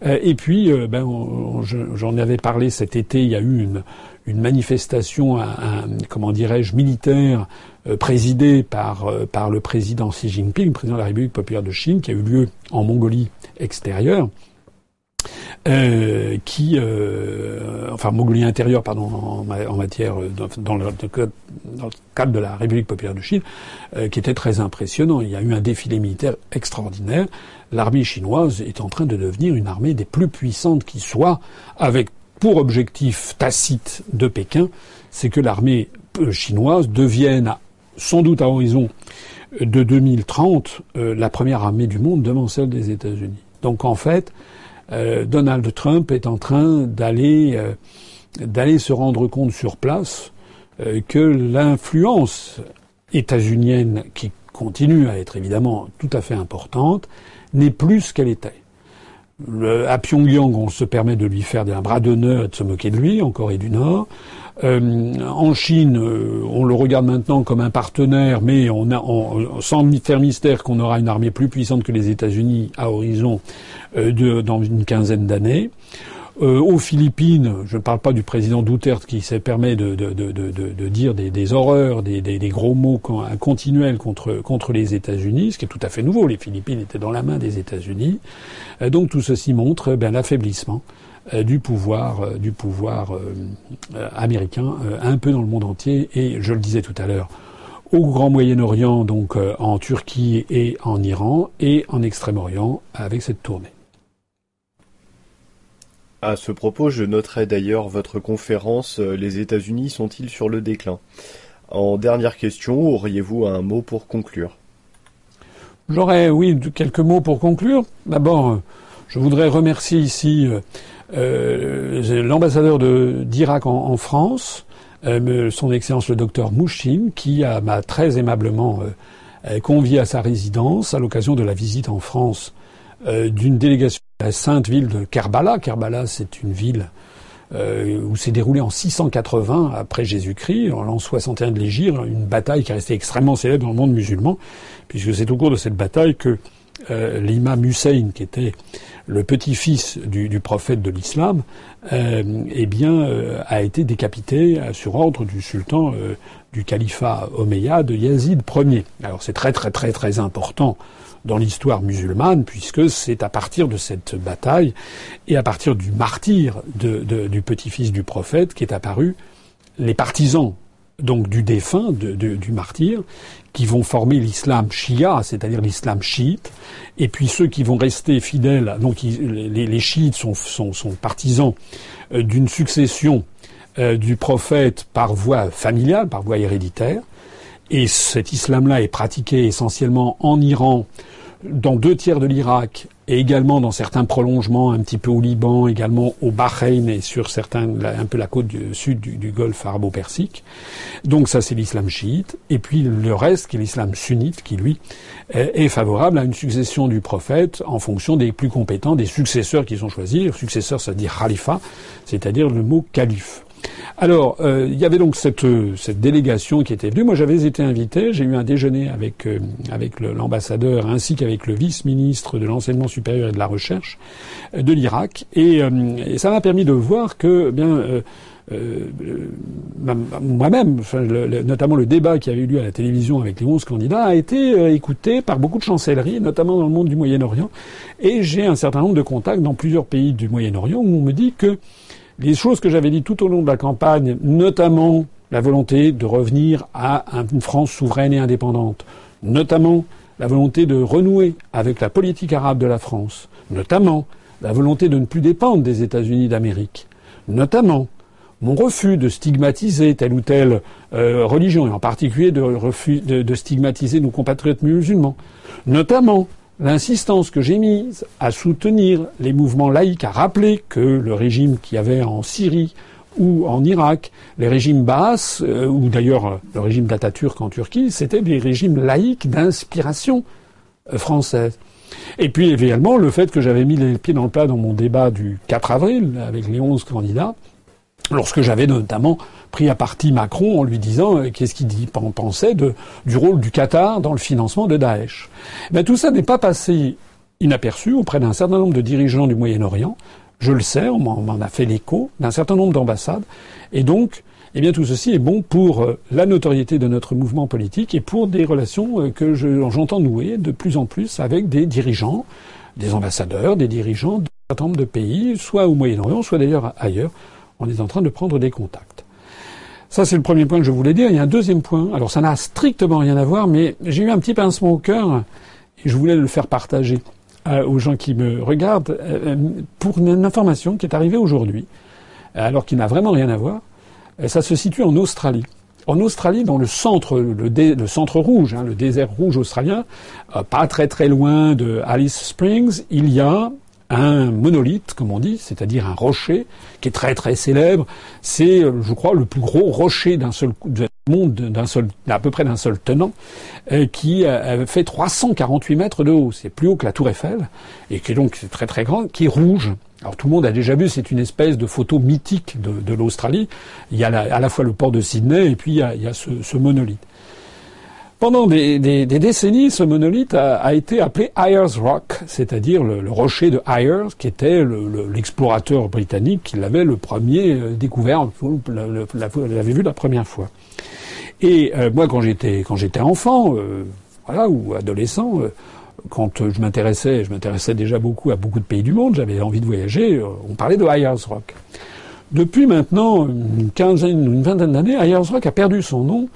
Euh, et puis, euh, ben, j'en avais parlé cet été, il y a eu une, une manifestation, un, comment dirais-je, militaire euh, présidée par, par le président Xi Jinping, président de la République populaire de Chine, qui a eu lieu en Mongolie extérieure. Euh, qui, euh, enfin Mongolie intérieure, pardon, en, matière euh, dans, le, cadre de la République populaire de Chine, qui était très impressionnant. Il y a eu un défilé militaire extraordinaire. L'armée chinoise est en train de devenir une armée des plus puissantes qui soit, avec pour objectif tacite de Pékin, c'est que l'armée chinoise devienne, sans doute à horizon de 2030, la première armée du monde devant celle des États-Unis. Donc en fait, euh, Donald Trump est en train d'aller euh, se rendre compte sur place euh, que l'influence états-unienne, qui continue à être évidemment tout à fait importante, n'est plus ce qu'elle était. À Pyongyang, on se permet de lui faire un bras d'honneur et de se moquer de lui, en Corée du Nord. Euh, en Chine, euh, on le regarde maintenant comme un partenaire, mais on a, sans faire mystère qu'on aura une armée plus puissante que les États-Unis à horizon euh, de, dans une quinzaine d'années. aux Philippines, je ne parle pas du président Duterte qui se permet de, de, de dire des, des horreurs, des, des, des, gros mots continuels contre, contre les États-Unis, ce qui est tout à fait nouveau. Les Philippines étaient dans la main des États-Unis. donc tout ceci montre ben, l'affaiblissement euh, du pouvoir, euh, du pouvoir euh, américain un peu dans le monde entier. Et je le disais tout à l'heure, au Grand Moyen-Orient, donc en Turquie et en Iran, et en Extrême-Orient avec cette tournée. À ce propos, je noterai d'ailleurs votre conférence Les États-Unis sont-ils sur le déclin? En dernière question, auriez-vous un mot pour conclure? J'aurais, oui, quelques mots pour conclure. D'abord, je voudrais remercier ici euh, l'ambassadeur d'Irak en, en, France, euh, son Excellence le docteur Mouchine, qui m'a très aimablement euh, convié à sa résidence à l'occasion de la visite en France d'une délégation de la sainte ville de Kerbala. Kerbala, c'est une ville euh, où s'est déroulé en 680 après Jésus-Christ, en l'an 61 de l'Égypte, une bataille qui est restée extrêmement célèbre dans le monde musulman, puisque c'est au cours de cette bataille que euh, l'imam Hussein, qui était le petit-fils du, prophète de l'islam, euh, eh bien, euh, a été décapité sur ordre du sultan du califat omeyyade Yazid Ier. Alors c'est très très très très important dans l'histoire musulmane, puisque c'est à partir de cette bataille et à partir du martyr du petit-fils du prophète qui est apparu les partisans donc du défunt, du martyr, qui vont former l'islam shia, c'est-à-dire l'islam chiite, et puis ceux qui vont rester fidèles, donc les, chiites sont, partisans euh, d'une succession euh, du prophète par voie familiale, par voie héréditaire, et cet islam-là est pratiqué essentiellement en Iran, dans deux tiers de l'Irak et également dans certains prolongements un petit peu au Liban, également au Bahreïn et sur certains, un peu la côte du, sud du, Golfe arabo-persique. Donc ça c'est l'islam chiite. Et puis le reste qui est l'islam sunnite qui lui est favorable à une succession du prophète en fonction des plus compétents, des successeurs qui sont choisis. Successeur ça dire khalifa, c'est-à-dire le mot calife. Alors, euh, il y avait donc cette, cette délégation qui était venue. Moi, j'avais été invité. J'ai eu un déjeuner avec, euh, l'ambassadeur ainsi qu'avec le vice-ministre de l'enseignement supérieur et de la recherche euh, de l'Irak. Et, ça m'a permis de voir que, bien, moi-même, notamment le débat qui avait eu lieu à la télévision avec les 11 candidats, a été écouté par beaucoup de chancelleries, notamment dans le monde du Moyen-Orient. Et j'ai un certain nombre de contacts dans plusieurs pays du Moyen-Orient où on me dit que les choses que j'avais dites tout au long de la campagne, notamment la volonté de revenir à une France souveraine et indépendante, notamment la volonté de renouer avec la politique arabe de la France, notamment la volonté de ne plus dépendre des États-Unis d'Amérique, notamment mon refus de stigmatiser telle ou telle euh, religion, et en particulier de, de stigmatiser nos compatriotes musulmans, notamment l'insistance que j'ai mise à soutenir les mouvements laïcs, à rappeler que le régime qu'il y avait en Syrie ou en Irak, les régimes basses, euh, ou d'ailleurs le régime d'Atatürk en Turquie, c'était des régimes laïcs d'inspiration euh, française. Et puis également le fait que j'avais mis les pieds dans le plat dans mon débat du 4 avril avec les 11 candidats, lorsque j'avais notamment pris à partie Macron en lui disant euh, qu'est-ce qu'il pensait du rôle du Qatar dans le financement de Daesh. Tout ça n'est pas passé inaperçu auprès d'un certain nombre de dirigeants du Moyen-Orient. Je le sais, on m'en a fait l'écho, d'un certain nombre d'ambassades. Et donc, eh bien, tout ceci est bon pour euh, la notoriété de notre mouvement politique et pour des relations euh, que j'entends nouer de plus en plus avec des dirigeants, des ambassadeurs, des dirigeants d'un certain nombre de pays, soit au Moyen-Orient, soit d'ailleurs ailleurs. On est en train de prendre des contacts. Ça, c'est le premier point que je voulais dire. Il y a un deuxième point. Alors, ça n'a strictement rien à voir, mais j'ai eu un petit pincement au cœur et je voulais le faire partager aux gens qui me regardent euh, pour une information qui est arrivée aujourd'hui, alors qu'il n'a vraiment rien à voir. Ça se situe en Australie. En Australie, dans le centre, le, centre rouge, hein, le désert rouge australien, euh, pas très très loin de Alice Springs, il y a un monolithe, comme on dit, c'est-à-dire un rocher qui est très très célèbre. C'est, euh, je crois, le plus gros rocher d'un seul monde, d'un seul, à peu près d'un seul tenant, euh, qui fait 348 mètres de haut. C'est plus haut que la Tour Eiffel et qui est donc très très grand, qui est rouge. Alors tout le monde a déjà vu, c'est une espèce de photo mythique de, l'Australie. Il y a à la fois le port de Sydney et puis il y a, ce monolithe. Pendant des, décennies, ce monolithe a, été appelé Ayers Rock, c'est-à-dire le, rocher de Ayers, qui était l'explorateur britannique qui l'avait le premier euh, découvert, l'avait vu la première fois. Et euh, moi, quand j'étais quand j'étais enfant, euh, voilà, ou adolescent, quand je m'intéressais, je m'intéressais déjà beaucoup à beaucoup de pays du monde, j'avais envie de voyager, on parlait de Ayers Rock. Depuis maintenant une quinzaine, une vingtaine d'années, Ayers Rock a perdu son nom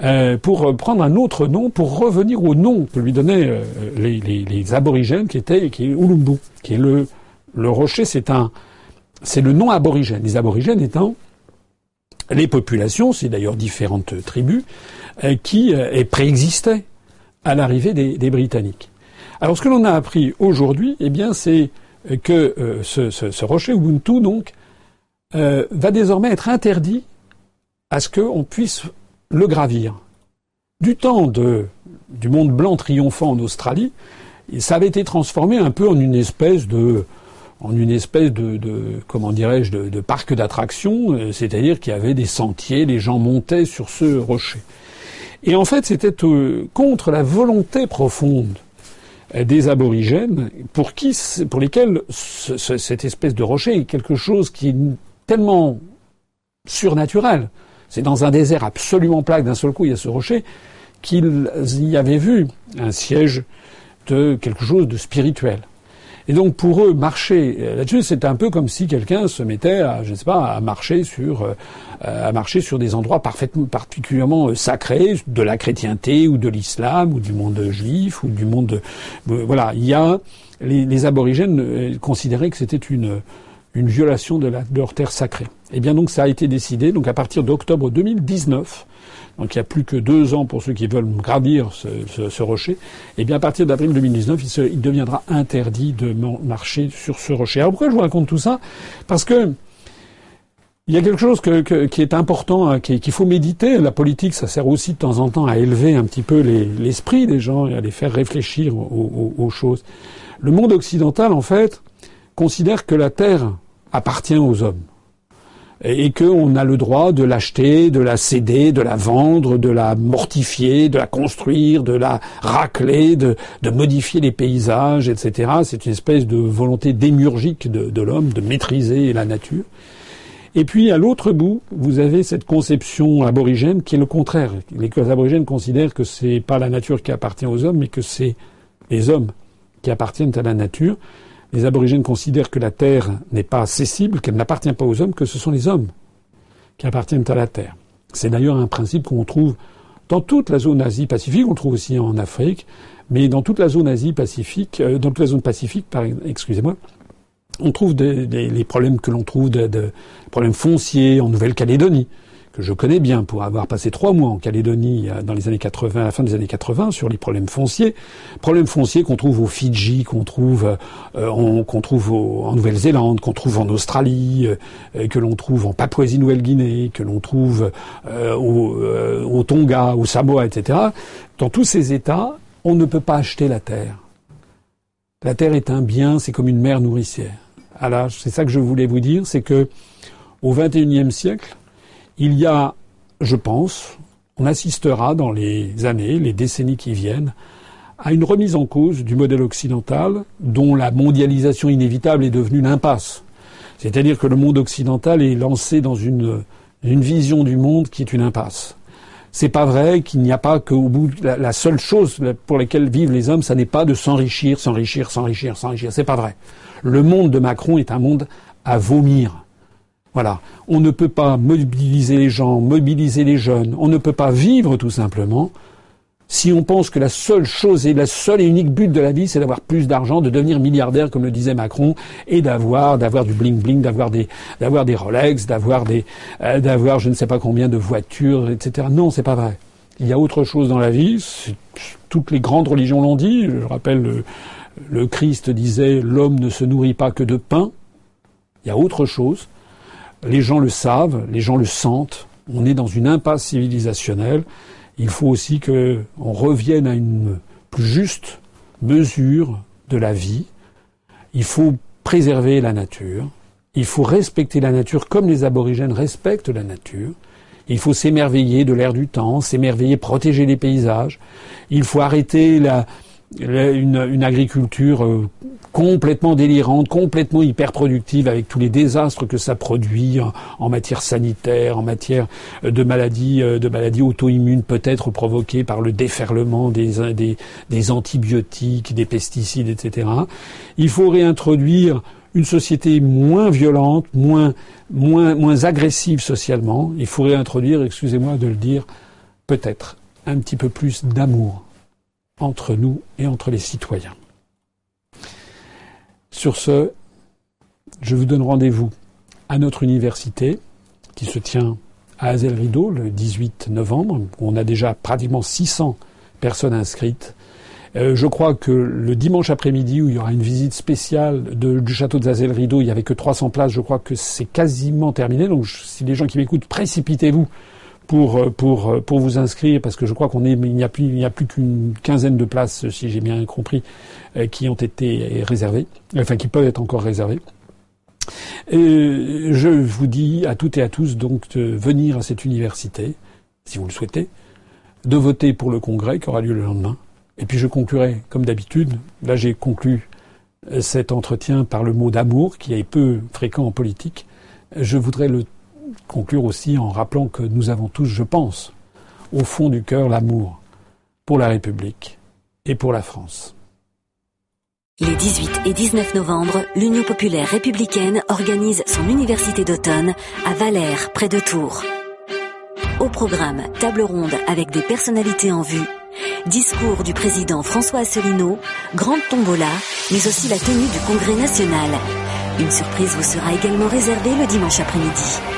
euh, pour prendre un autre nom, pour revenir au nom que lui donnaient euh, les, aborigènes, qui était qui est Ulumbu, qui est le le rocher, c'est un c'est le nom aborigène. Les aborigènes étant les populations, c'est d'ailleurs différentes tribus, euh, qui préexistaient à l'arrivée des, Britanniques. Alors ce que l'on a appris aujourd'hui, eh bien, c'est que ce, ce, ce, rocher Ubuntu, donc, va désormais être interdit à ce qu'on puisse le gravir. Du temps du monde blanc triomphant en Australie, ça avait été transformé un peu en une espèce de, en une espèce de, comment dirais-je, de, parc d'attractions, euh, c'est-à-dire qu'il y avait des sentiers, les gens montaient sur ce rocher. Et en fait, c'était euh, contre la volonté profonde euh, des aborigènes, pour qui, pour lesquels cette espèce de rocher est quelque chose qui est tellement surnaturel. C'est dans un désert absolument plat d'un seul coup il y a ce rocher qu'ils y avaient vu un siège de quelque chose de spirituel. Et donc pour eux, marcher là-dessus, c'est un peu comme si quelqu'un se mettait à, je sais pas, à marcher sur, euh, à marcher sur des endroits particulièrement euh, sacrés de la chrétienté ou de l'islam ou du monde juif ou du monde. voilà, il y a les, aborigènes euh, considéraient que c'était une une violation de, leur terre sacrée. Et eh bien donc ça a été décidé donc à partir d'octobre 2019, donc il y a plus que deux ans pour ceux qui veulent gravir ce, ce, rocher. Et eh bien à partir d'avril 2019, il, deviendra interdit de marcher sur ce rocher. Alors pourquoi je vous raconte tout ça? Parce que il y a quelque chose qui est important, hein, qu'il faut méditer. La politique, ça sert aussi de temps en temps à élever un petit peu l'esprit des gens et à les faire réfléchir aux choses. Le monde occidental, en fait, considère que la Terre appartient aux hommes et qu'on a le droit de l'acheter, de la céder, de la vendre, de la mortifier, de la construire, de la racler, de, modifier les paysages, etc. C'est une espèce de volonté démurgique de, l'homme de maîtriser la nature. Et puis à l'autre bout, vous avez cette conception aborigène qui est le contraire. Les aborigènes considèrent que c'est pas la nature qui appartient aux hommes, mais que c'est les hommes qui appartiennent à la nature les aborigènes considèrent que la Terre n'est pas accessible, qu'elle n'appartient pas aux hommes, que ce sont les hommes qui appartiennent à la Terre. C'est d'ailleurs un principe qu'on trouve dans toute la zone Asie-Pacifique, on trouve aussi en Afrique, mais dans toute la zone Asie-Pacifique, euh, dans toute la zone Pacifique, excusez-moi, on trouve les problèmes que l'on trouve de problèmes fonciers en Nouvelle-Calédonie que je connais bien pour avoir passé trois mois en Calédonie euh, dans les années 80, à la fin des années 80, sur les problèmes fonciers, problèmes fonciers qu'on trouve aux Fidji, qu'on trouve, euh, qu'on trouve en Nouvelle-Zélande, qu'on trouve en Australie, euh, que l'on trouve en Papouasie-Nouvelle-Guinée, que l'on trouve au, au Tonga, au Samoa, etc. Dans tous ces États, on ne peut pas acheter la terre. La terre est un bien, c'est comme une mère nourricière. Alors, c'est ça que je voulais vous dire, c'est que au XXIe siècle, il y a, je pense, on assistera dans les années, les décennies qui viennent, à une remise en cause du modèle occidental dont la mondialisation inévitable est devenue l'impasse. C'est-à-dire que le monde occidental est lancé dans une, vision du monde qui est une impasse. C'est pas vrai qu'il n'y a pas qu'au bout la, la, seule chose pour laquelle vivent les hommes, ça n'est pas de s'enrichir, s'enrichir, s'enrichir, s'enrichir. C'est pas vrai. Le monde de Macron est un monde à vomir. Voilà. On ne peut pas mobiliser les gens, mobiliser les jeunes. On ne peut pas vivre tout simplement si on pense que la seule chose et la seule et unique but de la vie, c'est d'avoir plus d'argent, de devenir milliardaire, comme le disait Macron, et d'avoir, d'avoir du bling bling, d'avoir des, d'avoir Rolex, d'avoir des, euh, je ne sais pas combien de voitures, etc. Non, c'est pas vrai. Il y a autre chose dans la vie. Toutes les grandes religions l'ont dit. Je rappelle, le, le Christ disait, l'homme ne se nourrit pas que de pain. Il y a autre chose. Les gens le savent, les gens le sentent. On est dans une impasse civilisationnelle il faut aussi qu'on revienne à une plus juste mesure de la vie. Il faut préserver la nature. Il faut respecter la nature comme les aborigènes respectent la nature. Il faut s'émerveiller de l'air du temps, s'émerveiller, protéger les paysages. Il faut arrêter la, une, agriculture euh, complètement délirante, complètement hyper productive, avec tous les désastres que ça produit en, matière sanitaire, en matière de maladies, euh, de maladies auto-immunes peut-être provoquées par le déferlement des, des, des antibiotiques, des pesticides, etc. Il faut réintroduire une société moins violente, moins, moins, moins agressive socialement. Il faut réintroduire, excusez-moi de le dire, peut-être un petit peu plus d'amour entre nous et entre les citoyens. Sur ce, je vous donne rendez-vous à notre université qui se tient à Azel Rideau le 18 novembre. On a déjà pratiquement 600 personnes inscrites. Euh, je crois que le dimanche après-midi où il y aura une visite spéciale du château de Azel Rideau, il n'y avait que 300 places. Je crois que c'est quasiment terminé. Donc si les gens qui m'écoutent, précipitez-vous pour euh, pour euh, pour vous inscrire parce que je crois qu'on est il n'y a plus il n'y a plus qu'une quinzaine de places si j'ai bien compris euh, qui ont été réservées enfin qui peuvent être encore réservées. Et je vous dis à toutes et à tous donc de venir à cette université si vous le souhaitez, de voter pour le congrès qui aura lieu le lendemain. Et puis je conclurai comme d'habitude. Là j'ai conclu cet entretien par le mot d'amour qui est peu fréquent en politique. Je voudrais le conclure aussi en rappelant que nous avons tous, je pense, au fond du cœur l'amour pour la République et pour la France. Les 18 et 19 novembre, l'Union populaire républicaine organise son université d'automne à Valère, près de Tours. Au programme, table ronde avec des personnalités en vue, discours du président François Asselineau, grande tombola, mais aussi la tenue du Congrès national. Une surprise vous sera également réservée le dimanche après-midi.